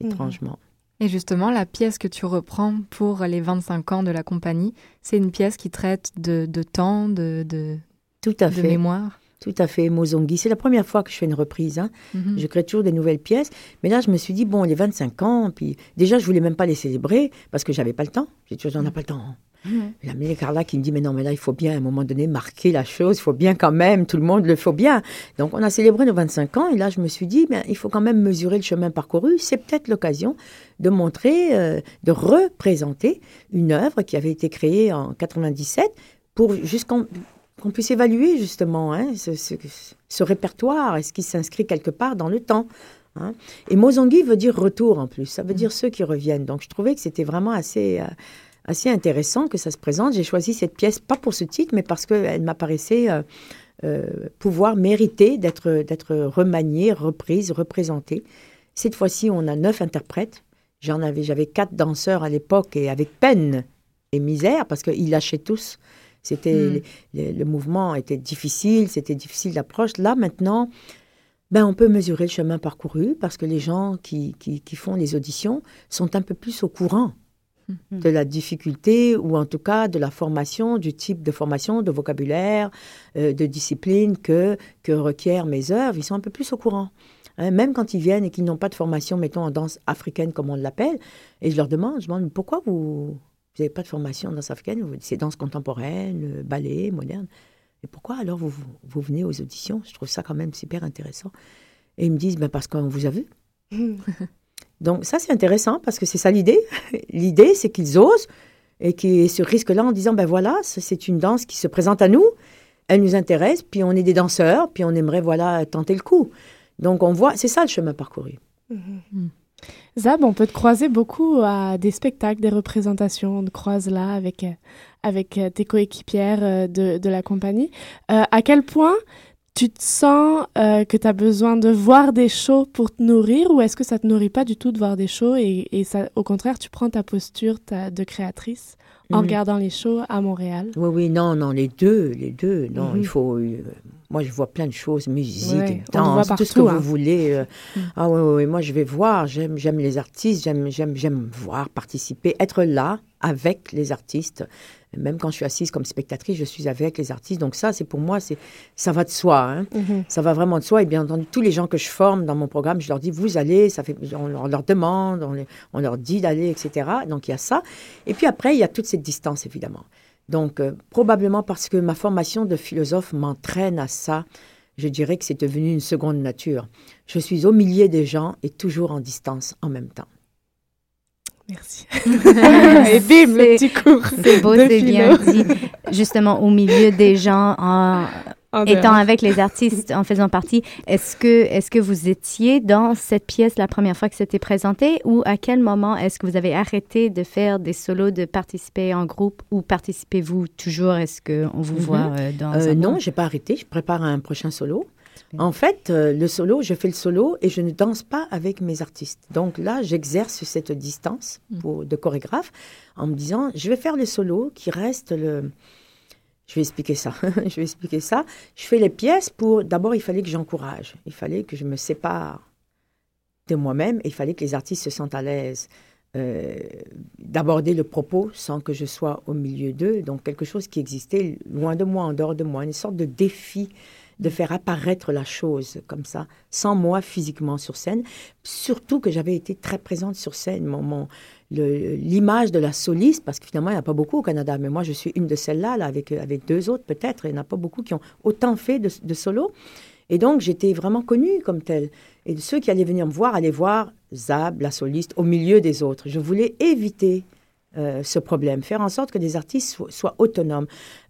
Mhm. étrangement. Et justement, la pièce que tu reprends pour les 25 ans de la compagnie, c'est une pièce qui traite de, de temps, de, de, Tout à de fait. mémoire. Tout à fait, Mozongi. C'est la première fois que je fais une reprise. Hein. Mhm. Je crée toujours des nouvelles pièces. Mais là, je me suis dit, bon, les 25 ans, puis déjà, je voulais même pas les célébrer parce que j'avais pas le temps. J'ai toujours, on n'a pas le temps. La Mélanie Carla qui me dit, mais non, mais là, il faut bien, à un moment donné, marquer la chose. Il faut bien quand même, tout le monde le faut bien. Donc, on a célébré nos 25 ans. Et là, je me suis dit, ben, il faut quand même mesurer le chemin parcouru. C'est peut-être l'occasion de montrer, euh, de représenter une œuvre qui avait été créée en 97 pour jusqu'en qu'on puisse évaluer justement hein, ce, ce- ce répertoire, est-ce qu'il s'inscrit quelque part dans le temps hein. Et Mozongi veut dire retour en plus, ça veut dire ceux qui reviennent. Donc je trouvais que c'était vraiment assez, euh, assez intéressant que ça se présente. J'ai choisi cette pièce pas pour ce titre, mais parce qu'elle m'apparaissait euh, euh, pouvoir mériter d'être d'être remaniée, reprise, représentée. Cette fois-ci, on a neuf interprètes. J'en avais, j'avais quatre danseurs à l'époque et avec peine et misère parce qu'ils lâchaient tous. C'était Mm. le, le mouvement était difficile, c'était difficile d'approche. Là maintenant, ben on peut mesurer le chemin parcouru parce que les gens qui, qui, qui font les auditions sont un peu plus au courant de la difficulté ou en tout cas de la formation, du type de formation, de vocabulaire, euh, de discipline que, que requièrent mes œuvres. Ils sont un peu plus au courant. Hein, même quand ils viennent et qu'ils n'ont pas de formation, mettons en danse africaine comme on l'appelle, et je leur demande, je demande pourquoi vous vous n'avez pas de formation en danse africaine, vous- c'est danse contemporaine, euh, ballet, moderne. Et pourquoi alors vous, vous, vous venez aux auditions? Je trouve ça quand même super intéressant. Et ils me disent, ben parce qu'on vous a vu. <laughs> Donc ça, c'est intéressant parce que c'est ça l'idée. <laughs> l'idée, c'est qu'ils osent et qui ce risque-là en disant, ben voilà, c'est une danse qui se présente à nous, elle nous intéresse, puis on est des danseurs, puis on aimerait, voilà, tenter le coup. Donc, on voit, c'est ça le chemin parcouru. Mhm. Zab, on peut te croiser beaucoup à des spectacles, des représentations. On te croise là avec, avec tes coéquipières euh, de, de la compagnie. Euh, à quel point tu te sens euh, que tu as besoin de voir des shows pour te nourrir ou est-ce que ça te nourrit pas du tout de voir des shows et, et ça, au contraire, tu prends ta posture ta, de créatrice en Mhm. regardant les shows à Montréal? Oui, oui, non, non, les deux, les deux. Non, Mhm. il faut. euh, moi, je vois plein de choses, musique, Ouais, danse, tout ce que vous hein. voulez. euh. Mhm. Ah oui, oui, oui, moi, je vais voir. J'aime, j'aime les artistes. J'aime, j'aime, j'aime voir, participer, être là avec les artistes. Même quand je suis assise comme spectatrice, je suis avec les artistes. Donc ça, c'est pour moi, c'est, ça va de soi. hein. Mhm. Ça va vraiment de soi. Et bien entendu, tous les gens que je forme dans mon programme, je leur dis, vous allez, ça fait, on, leur- on leur demande, on, les- on leur dit d'aller, etc. Donc il y a ça. Et puis après, il y a toute cette distance, évidemment. Donc euh, probablement parce que ma formation de philosophe m'entraîne à ça, je dirais que c'est devenu une seconde nature. Je suis au milieu des gens et toujours en distance en même temps. Merci. <laughs> Et bim, le C'est- petit cours. C'est beau, c'est bien dit. Justement, au milieu des gens, en, En étant dehors. avec les artistes, en faisant partie, est-ce que, est-ce que vous étiez dans cette pièce la première fois que c'était présenté ou à quel moment est-ce que vous avez arrêté de faire des solos, de participer en groupe ou participez-vous toujours? Est-ce qu'on vous Mhm. voit euh, dans Euh, un non, j'ai pas arrêté. Je prépare un prochain solo. En fait, euh, le solo, je fais le solo et je ne danse pas avec mes artistes. Donc là, j'exerce cette distance pour, de chorégraphe en me disant, je vais faire le solo qui reste le... Je vais expliquer ça. <laughs> je vais expliquer ça. Je fais les pièces pour... D'abord, il fallait que j'encourage. Il fallait que je me sépare de moi-même il fallait que les artistes se sentent à l'aise euh, d'aborder le propos sans que je sois au milieu d'eux. Donc, quelque chose qui existait loin de moi, en dehors de moi, une sorte de défi de faire apparaître la chose comme ça, sans moi physiquement sur scène. Surtout que j'avais été très présente sur scène. Mon, mon- l'image de la soliste, parce que finalement, il n'y en a pas beaucoup au Canada, mais moi, je suis une de celles-là, là, avec, avec deux autres peut-être. Il n'y en a pas beaucoup qui ont autant fait de, de solo. Et donc, j'étais vraiment connue comme telle. Et ceux qui allaient venir me voir allaient voir Zab, la soliste, au milieu des autres. Je voulais éviter euh, ce problème, faire en sorte que les artistes soient, autonomes.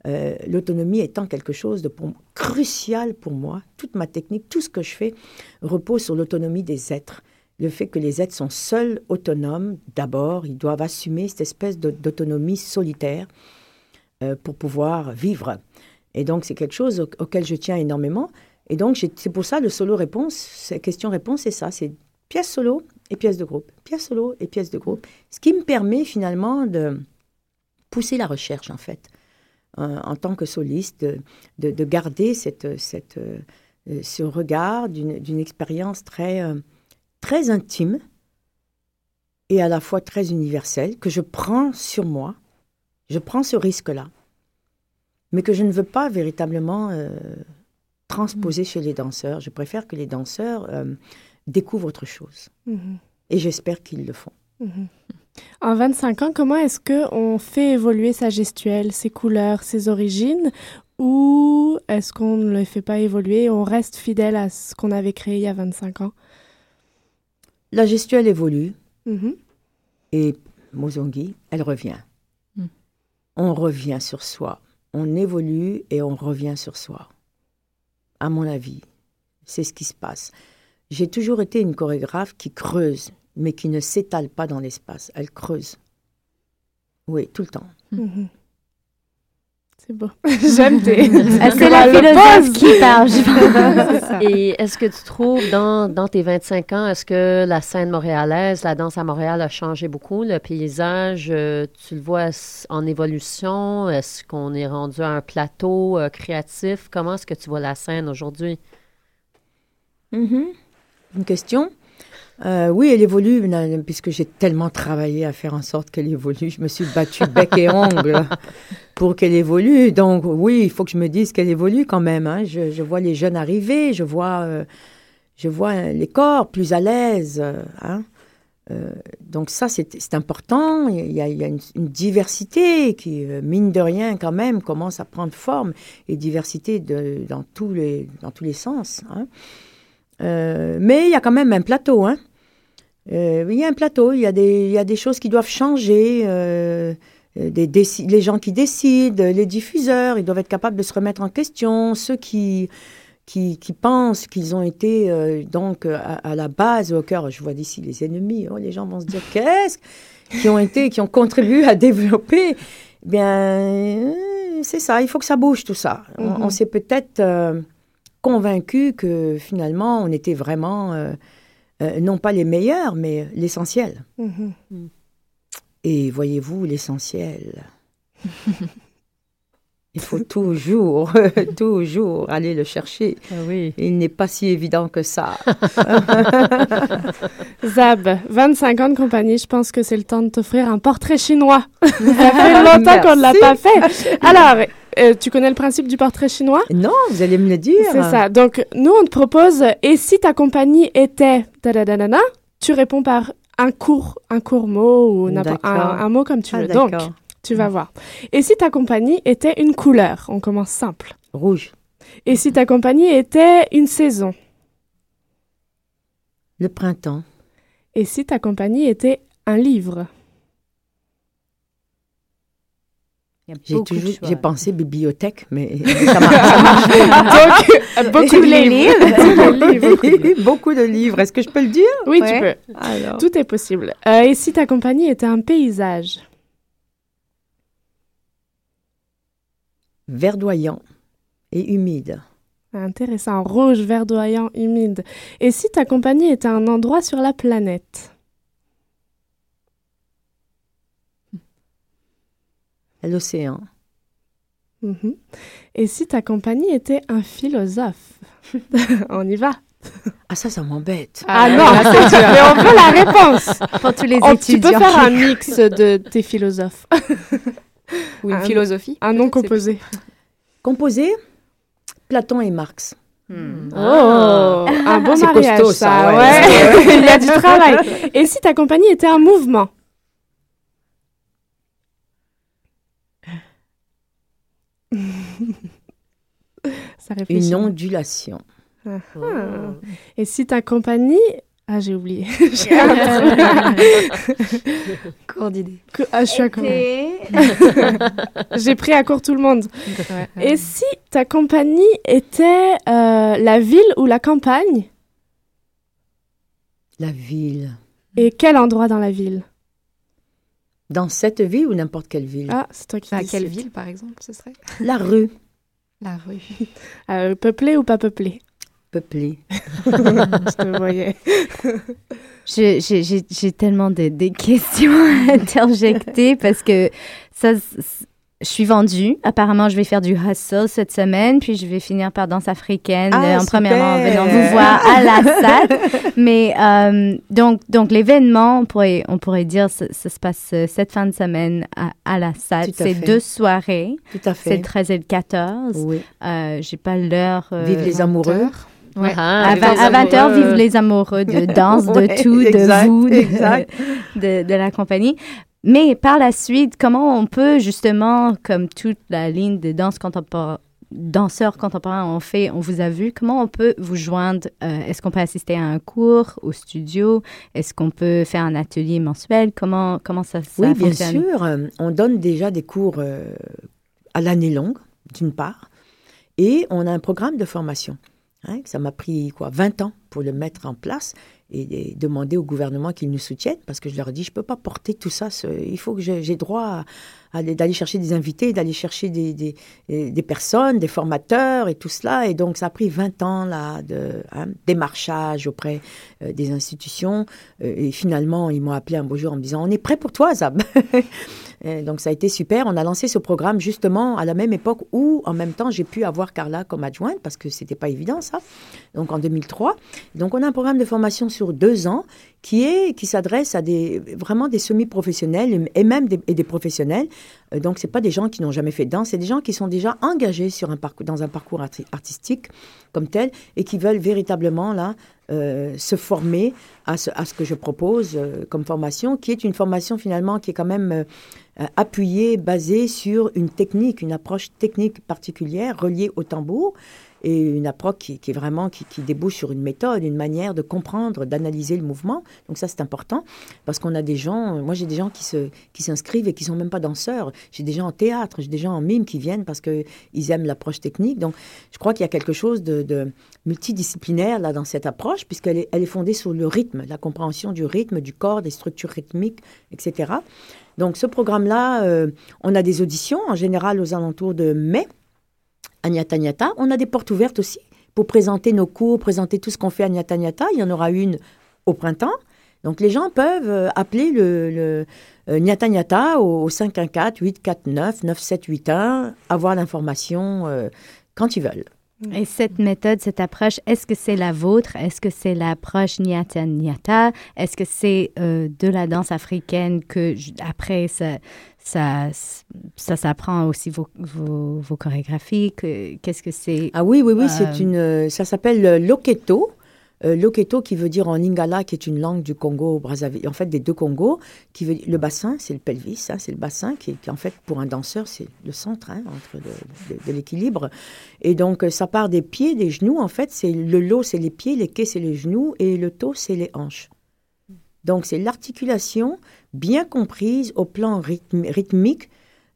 Euh, L'autonomie étant quelque chose de crucial pour moi. Toute ma technique, tout ce que je fais repose sur l'autonomie des êtres. Le fait que les êtres sont seuls autonomes, d'abord, ils doivent assumer cette espèce d'autonomie solitaire euh, pour pouvoir vivre. Et donc, c'est quelque chose au- auquel je tiens énormément. Et donc, c'est pour ça le solo-réponse, question-réponse, c'est ça, c'est pièce solo et pièce de groupe, pièce solo et pièce de groupe. Ce qui me permet finalement de pousser la recherche, en fait, euh, en tant que soliste, de, de- de garder cette, cette, euh, ce regard d'une expérience très, euh, très intime et à la fois très universelle, que je prends sur moi. Je prends ce risque-là, mais que je ne veux pas véritablement transposer chez les danseurs. Je préfère que les danseurs découvrent autre chose. Mhm. Et j'espère qu'ils le font. Mhm. En 25 ans, comment est-ce que on fait évoluer sa gestuelle, ses couleurs, ses origines? Ou est-ce qu'on ne le fait pas évoluer et on reste fidèle à ce qu'on avait créé il y a 25 ans? La gestuelle évolue Mhm. et Mozongi, elle revient. Mm. On revient sur soi. On évolue et on revient sur soi. À mon avis, c'est ce qui se passe. J'ai toujours été une chorégraphe qui creuse, mais qui ne s'étale pas dans l'espace. Elle creuse. Oui, tout le temps. Mhm. C'est beau. <laughs> J'aime tes. <laughs> C'est la philosophe qui parle. je pense. <laughs> Et est-ce que tu trouves dans, dans tes 25 ans, est-ce que la scène montréalaise, la danse à Montréal a changé beaucoup? Le paysage, euh, tu le vois en évolution? Est-ce qu'on est rendu à un plateau euh, créatif? Comment est-ce que tu vois la scène aujourd'hui? Mhm. Une question Euh, Oui, elle évolue, puisque j'ai tellement travaillé à faire en sorte qu'elle évolue. Je me suis battue bec et ongle <laughs> pour qu'elle évolue. Donc oui, il faut que je me dise qu'elle évolue quand même. hein. Je, je vois les jeunes arriver, je vois, euh, je vois les corps plus à l'aise. euh, hein. Euh, donc ça, c'est important. Il y a, il y a une, une diversité qui, mine de rien, quand même, commence à prendre forme. Et diversité de, dans, tous les, dans tous les sens. hein. Euh, mais il y a quand même un plateau. Hein. Euh, il y a un plateau, il y a des, il y a des choses qui doivent changer. euh, euh, des les gens qui décident, les diffuseurs, ils doivent être capables de se remettre en question. Ceux qui, qui, qui pensent qu'ils ont été donc à, à la base, au cœur, je vois d'ici les ennemis, oh, les gens vont se dire qu'est-ce qui ont été, qui ont contribué à développer? Eh Bien, c'est ça, il faut que ça bouge tout ça. On- Mhm. On, s'est peut-être euh, convaincu que finalement on était vraiment euh, euh, non pas les meilleurs, mais l'essentiel. Mhm. Et voyez-vous, l'essentiel, il faut toujours, <laughs> toujours aller le chercher. oui. Il n'est pas si évident que ça. <laughs> Zab, 25 ans de compagnie, je pense que c'est le temps de t'offrir un portrait chinois. <laughs> Ça fait longtemps qu'on ne l'a pas fait. Alors, euh, tu connais le principe du portrait chinois? Non, vous allez me le dire. C'est ça. Donc, nous, on te propose, et si ta compagnie était da-da-da-da-da, tu réponds par un court, un court mot ou un, mot comme tu Ah, veux. Donc, tu vas voir. Et si ta compagnie était une couleur? On commence simple. Rouge. Et si ta compagnie était une saison? Le printemps. Et si ta compagnie était un livre? J'ai toujours, j'ai pensé bibliothèque, mais <laughs> ça marche. Donc, <laughs> beaucoup de Les livres. Beaucoup de livres, beaucoup de livres. <laughs> Beaucoup de livres. Est-ce que je peux le dire? Oui, tu peux. Alors. Tout est possible. Euh, et si ta compagnie était un paysage? Verdoyant et humide. Intéressant. Rouge, verdoyant, humide. Et si ta compagnie était un endroit sur la planète? L'océan. Mhm. Et si ta compagnie était un philosophe? <laughs> On y va. Ah, ça, ça m'embête. Ah, ouais, non, là, <laughs> mais on veut la réponse. Pour tous les Oh, tu peux faire un mix de tes philosophes. <laughs> Ou une Un- philosophie. Un nom composé. Composé Platon et Marx. Oh, un bon C'est mariage, costaud, ça. ça, ouais. ouais. Il y a du travail. Et si ta compagnie était un mouvement? Ça réfléchit. Une ondulation. Ah, ah. Et si ta compagnie... Ah, j'ai oublié. <laughs> J'ai un trou. Cours d'idée. Que- Ah, je suis à court. <laughs> J'ai pris à court tout le monde. Ouais. Et si ta compagnie était euh, la ville ou la campagne? La ville. Et quel endroit dans la ville? Dans cette ville ou n'importe quelle ville? Ah, c'est toi qui À quelle ville, par exemple, ce serait? La rue. La rue. <laughs> Euh, Peuplée ou pas peuplée? Peuplée. <laughs> Je te voyais. <laughs> Je- J'ai j'ai- j'ai tellement de, des questions à interjecter parce que ça, je suis vendue. Apparemment, je vais faire du hustle cette semaine, puis je vais finir par danse africaine Ah, euh, en premièrement en venant vous voir à la <laughs> salle. Mais euh, donc, donc l'événement, on pourrait, on pourrait dire, ça, ça se passe euh, cette fin de semaine à, à la salle. C'est deux soirées. Tout à C'est fait. le 13 et le 14. Oui. Euh, J'ai pas l'heure. euh, Vive les amoureux. Ouais. Ah, à, les vingt- à 20h, amoureux. vivent les amoureux de <laughs> danse, de Ouais, tout, exact, de vous, de, exact. de, de la compagnie. Mais par la suite, comment on peut justement, comme toute la ligne de danse contemporaine, danseurs contemporains ont fait, on vous a vu, comment on peut vous joindre? Euh, Est-ce qu'on peut assister à un cours au studio? Est-ce qu'on peut faire un atelier mensuel? Comment, comment ça, ça Oui, bien sûr. Euh, On donne déjà des cours euh, à l'année longue, d'une part, et on a un programme de formation. hein, ça m'a pris quoi 20 ans pour le mettre en place et, demander au gouvernement qu'il nous soutienne parce que je leur dit je peux pas porter tout ça. il faut que j'ai droit à- à aller- d'aller chercher des invités, d'aller chercher des- des personnes, des formateurs et tout cela. Et donc ça a pris 20 ans là de hein, démarchage auprès euh, des institutions. Euh, et finalement ils m'ont appelé un beau jour en me disant on est prêt pour toi Zab. <laughs> Donc ça a été super. On a lancé ce programme justement à la même époque où, en même temps, j'ai pu avoir Carla comme adjointe parce que c'était pas évident ça. Donc en 2003. Donc on a un programme de formation sur deux ans qui est qui s'adresse à des vraiment des semi-professionnels et même des, et des professionnels. Euh, donc c'est pas des gens qui n'ont jamais fait de danse, c'est des gens qui sont déjà engagés sur un parcours dans un parcours arti- artistique comme tel et qui veulent véritablement là euh, se former à ce, à ce que je propose euh, comme formation, qui est une formation finalement qui est quand même appuyée, basée sur une technique, une approche technique particulière reliée au tambour et une approche qui, est vraiment qui, débouche sur une méthode, une manière de comprendre, d'analyser le mouvement. Donc ça c'est important parce qu'on a des gens, moi j'ai des gens qui se qui s'inscrivent et qui sont même pas danseurs. J'ai des gens en théâtre, j'ai des gens en mime qui viennent parce que ils aiment l'approche technique. Donc je crois qu'il y a quelque chose de, de multidisciplinaire là dans cette approche puisqu'elle est, elle est fondée sur le rythme, la compréhension du rythme, du corps, des structures rythmiques, etc. Donc ce programme-là, euh, on a des auditions en général aux alentours de mai à. On a des portes ouvertes aussi pour présenter nos cours, présenter tout ce qu'on fait à Nyata. Il y en aura une au printemps. Donc les gens peuvent euh, appeler le, le euh, au, au 514-849-9781, avoir l'information euh, quand ils veulent. Et cette méthode, cette approche, est-ce que c'est la vôtre? Est-ce que c'est l'approche Nyata? Est-ce que c'est de la danse africaine que après ça, ça, ça s'apprend aussi vos, vos, vos chorégraphies? Que- Qu'est-ce que c'est? Ah oui, oui, oui, Euh, c'est une, euh, ça s'appelle euh, Loketo. Euh, Loketo qui veut dire en lingala, qui est une langue du Congo Brazzaville, en fait des deux Congos, qui veut le bassin, c'est le pelvis, hein, c'est le bassin qui, qui, en fait pour un danseur c'est le centre hein, entre le- de, de l'équilibre. Et donc euh, ça part des pieds, des genoux, en fait c'est le lot c'est les pieds, les quais c'est les genoux et le dos c'est les hanches. Donc c'est l'articulation bien comprise au plan rythmi- rythmique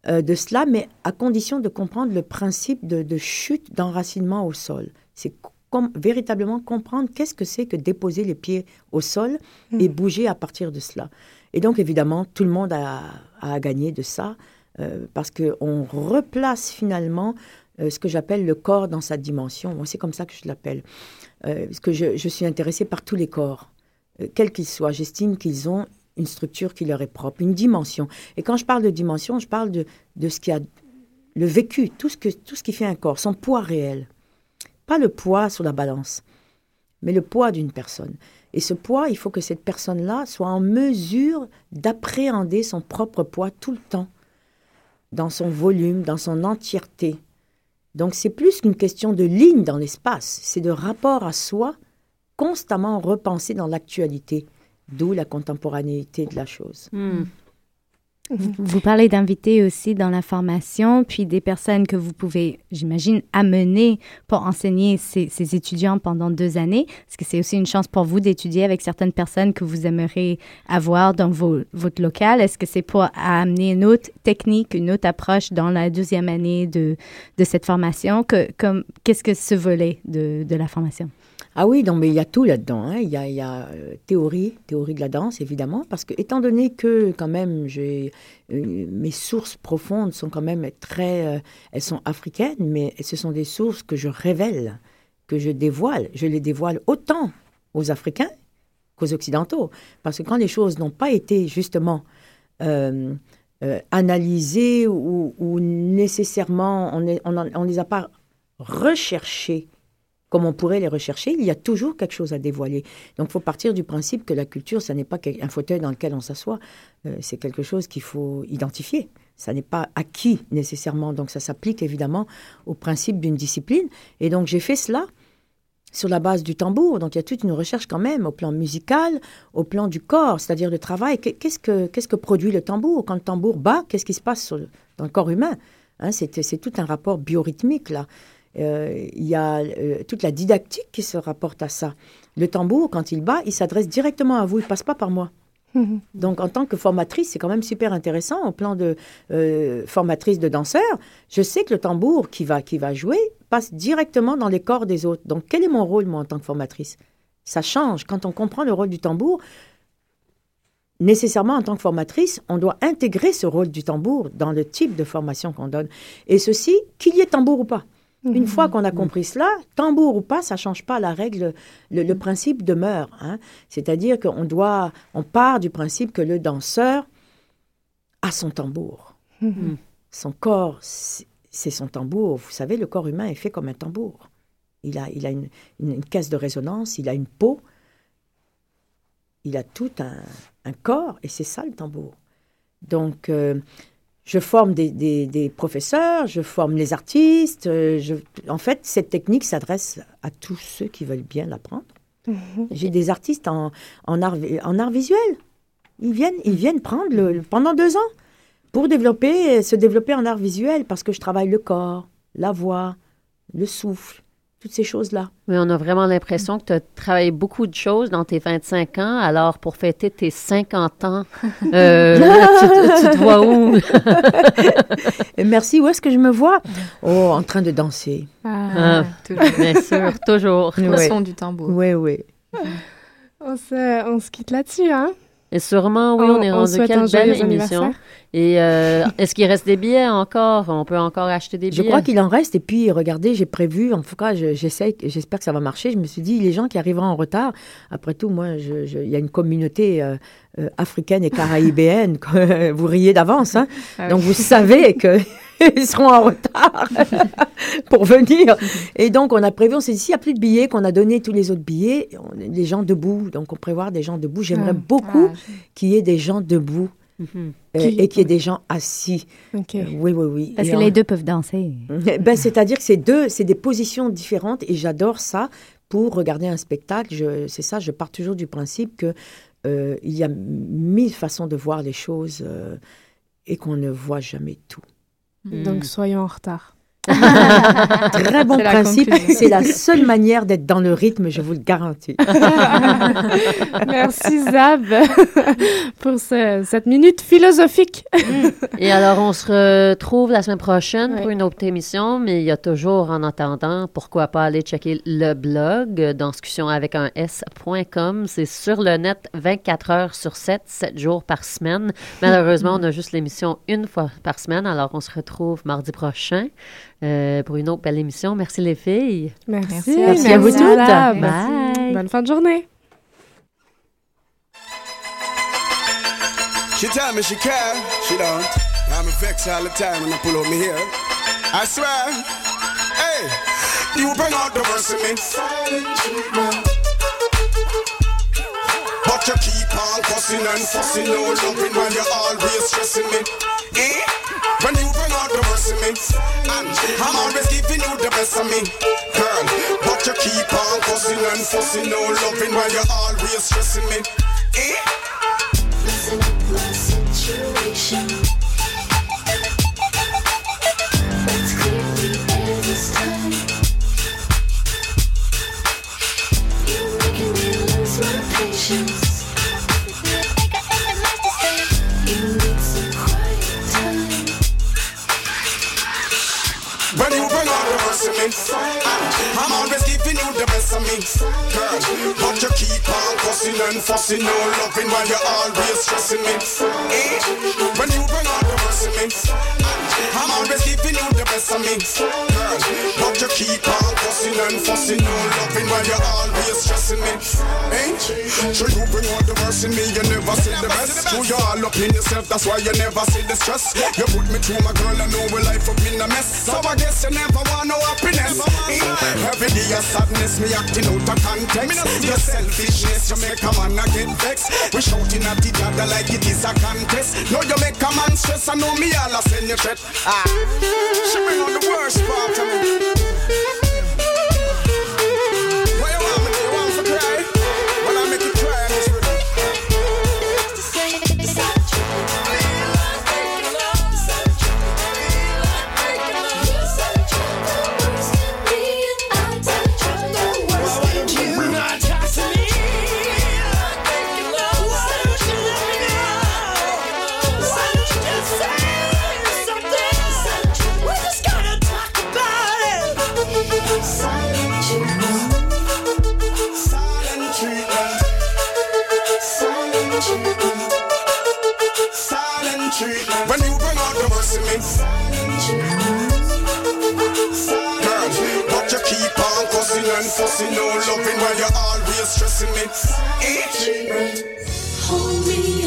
euh, de cela, mais à condition de comprendre le principe de, de chute, d'enracinement au sol. C'est com- véritablement comprendre qu'est-ce que c'est que déposer les pieds au sol et bouger à partir de cela. Et donc, évidemment, tout le monde a, a à gagner de ça, euh, parce qu'on replace finalement euh, ce que j'appelle le corps dans sa dimension. Moi, c'est comme ça que je l'appelle. Euh, parce que je, je suis intéressée par tous les corps, quels qu'ils soient. J'estime qu'ils ont une structure qui leur est propre, une dimension. Et quand je parle de dimension, je parle de, de ce qui a le vécu, tout ce, que, tout ce qui fait un corps, son poids réel. Pas le poids sur la balance, mais le poids d'une personne. Et ce poids, il faut que cette personne-là soit en mesure d'appréhender son propre poids tout le temps, dans son volume, dans son entièreté. Donc c'est plus qu'une question de ligne dans l'espace, c'est de rapport à soi constamment repensé dans l'actualité, d'où la contemporanéité de la chose. Hmm. Vous, parlez d'invités aussi dans la formation, puis des personnes que vous pouvez, j'imagine, amener pour enseigner ces, ces étudiants pendant deux années. Est-ce que c'est aussi une chance pour vous d'étudier avec certaines personnes que vous aimeriez avoir dans vos, votre local? Est-ce que c'est pour amener une autre technique, une autre approche dans la deuxième année de, de cette formation? Que, comme, qu'est-ce que ce volet de, de la formation? Ah oui, non, mais il y a tout là-dedans. hein. Il y a, euh, théorie, théorie de la danse, évidemment, parce que étant donné que quand même, euh, mes sources profondes sont quand même très, euh, elles sont africaines, mais ce sont des sources que je révèle, que je dévoile. Je les dévoile autant aux Africains qu'aux Occidentaux, parce que quand les choses n'ont pas été justement analysées ou, nécessairement, on ne les a pas recherchées comme on pourrait les rechercher, il y a toujours quelque chose à dévoiler. Donc, il faut partir du principe que la culture, ça n'est pas un fauteuil dans lequel on s'assoit, euh, c'est quelque chose qu'il faut identifier. Ça n'est pas acquis nécessairement. Donc, ça s'applique évidemment au principe d'une discipline. Et donc, j'ai fait cela sur la base du tambour. Donc, il y a toute une recherche quand même au plan musical, au plan du corps, c'est-à-dire le travail. Qu'est- Qu'est-ce que, qu'est-ce que produit le tambour? Quand le tambour bat, qu'est-ce qui se passe dans le corps humain? Hein, c'est tout un rapport biorhythmique, là. Euh, il y a euh, toute la didactique qui se rapporte à ça. Le tambour, quand il bat, il s'adresse directement à vous, il passe pas par moi. <laughs> Donc, en tant que formatrice, c'est quand même super intéressant au plan de euh, formatrice de danseur. Je sais que le tambour qui va, qui va jouer passe directement dans les corps des autres. Donc, quel est mon rôle, moi, en tant que formatrice? Ça change. Quand on comprend le rôle du tambour, nécessairement, en tant que formatrice, on doit intégrer ce rôle du tambour dans le type de formation qu'on donne. Et ceci, qu'il y ait tambour ou pas. Une fois qu'on a compris cela, tambour ou pas, ça change pas la règle, le, le principe demeure. hein. C'est-à-dire qu'on doit, on part du principe que le danseur a son tambour. Son corps, c'est c'est son tambour. Vous savez, le corps humain est fait comme un tambour. Il a, il a une, une- une caisse de résonance, il a une peau, il a tout un, un corps, et c'est ça le tambour. Donc, euh, je forme des, des- des professeurs, je forme les artistes. euh, je- en fait, cette technique s'adresse à tous ceux qui veulent bien l'apprendre. J'ai des artistes en, en, art, vi- en art visuel. Ils viennent, ils viennent prendre le- pendant deux ans pour développer, se développer en art visuel parce que je travaille le corps, la voix, le souffle, toutes ces choses-là. Mais on a vraiment l'impression que tu as travaillé beaucoup de choses dans tes 25 ans. Alors, pour fêter tes 50 ans, <laughs> euh, tu, te- tu te vois où? <laughs> Merci, où est-ce que je me vois? Oh, en train de danser. Ah, bien sûr, toujours. Le Ouais. son du tambour. Oui, oui. On se, on se quitte là-dessus, hein? Et sûrement, oui, on, On- est on rendu quelle belle émission. Et euh, est-ce qu'il reste des billets encore? On peut encore acheter des Je billets? crois qu'il en reste. Et puis, regardez, j'ai prévu, en tout cas, je- j'essaie, j'espère que ça va marcher. Je me suis dit, les gens qui arriveront en retard, après tout, moi, je- je- il y a une communauté euh, euh, africaine et caraïbéenne. <laughs> que vous riez d'avance, hein? Ah Donc, vous savez <laughs> qu'ils seront en retard <laughs> pour venir. Et donc, on a prévu, on s'est dit, s'il n'y a plus de billets, qu'on a donné tous les autres billets, on, les gens debout. Donc, on prévoit des gens debout. J'aimerais Ah. beaucoup Ah, qu'il y ait des gens debout Mhm. euh, Qui- et qu'il y ait des gens assis. Euh, oui, oui, oui. Parce Et que les deux peuvent danser. <laughs> ben, C'est-à-dire que c'est deux, c'est des positions différentes et j'adore ça pour regarder un spectacle. Je- C'est ça, je pars toujours du principe que euh, il y a mille façons de voir les choses euh, et qu'on ne voit jamais tout. Donc, soyons en retard. <laughs> Très bon principe. C'est la seule manière d'être dans le rythme, je vous le garantis. <laughs> Merci, Zab, <laughs> pour ce- cette minute philosophique. Et alors, on se retrouve la semaine prochaine pour une autre émission, mais il y a toujours, en attendant, pourquoi pas aller checker le blog euh, dans discussion avec un S.com. C'est sur le net 24 heures sur 7, 7 jours par semaine. Malheureusement, on a juste l'émission une fois par semaine, alors on se retrouve mardi prochain euh, pour une autre belle émission. Merci les filles. Merci. Merci à Merci à vous toutes. Zab. Bye. Bonne fin de journée. She tell me she care, she don't. I'm vexed all the time when I pull up me here. I swear, hey, you bring out the worst in me. But you keep on cussing and fussing, no loving while you're always stressing me. Eh? When you bring out the worst in me, and I'm always giving you the best of me, girl. But you keep on cussing and fussing, no loving while you're always stressing me. Eh? Best of me, girl. But you keep on cussing and fussing, no loving while you're always stressing me. Eh? When you bring out the worst in me, I'm always giving you the best of me, girl. But you keep on cussing and fussing, no loving while you're always stressing me. Eh? So you bring out the worst in me, you never see the best. You you're all up in yourself, that's why you never see the stress. You put me through my girl, I know we life up in a mess. So I guess you never want no happiness. Every day your sadness, me acting out of context. Your selfishness, you make a man a get vexed. We shouting at each other like it is a contest. No, you make a man stress, I know me all a send you threat. Ah, she bring on the worst part of me. and fussing, no loving while you're always stressing me. Eating. Hold me.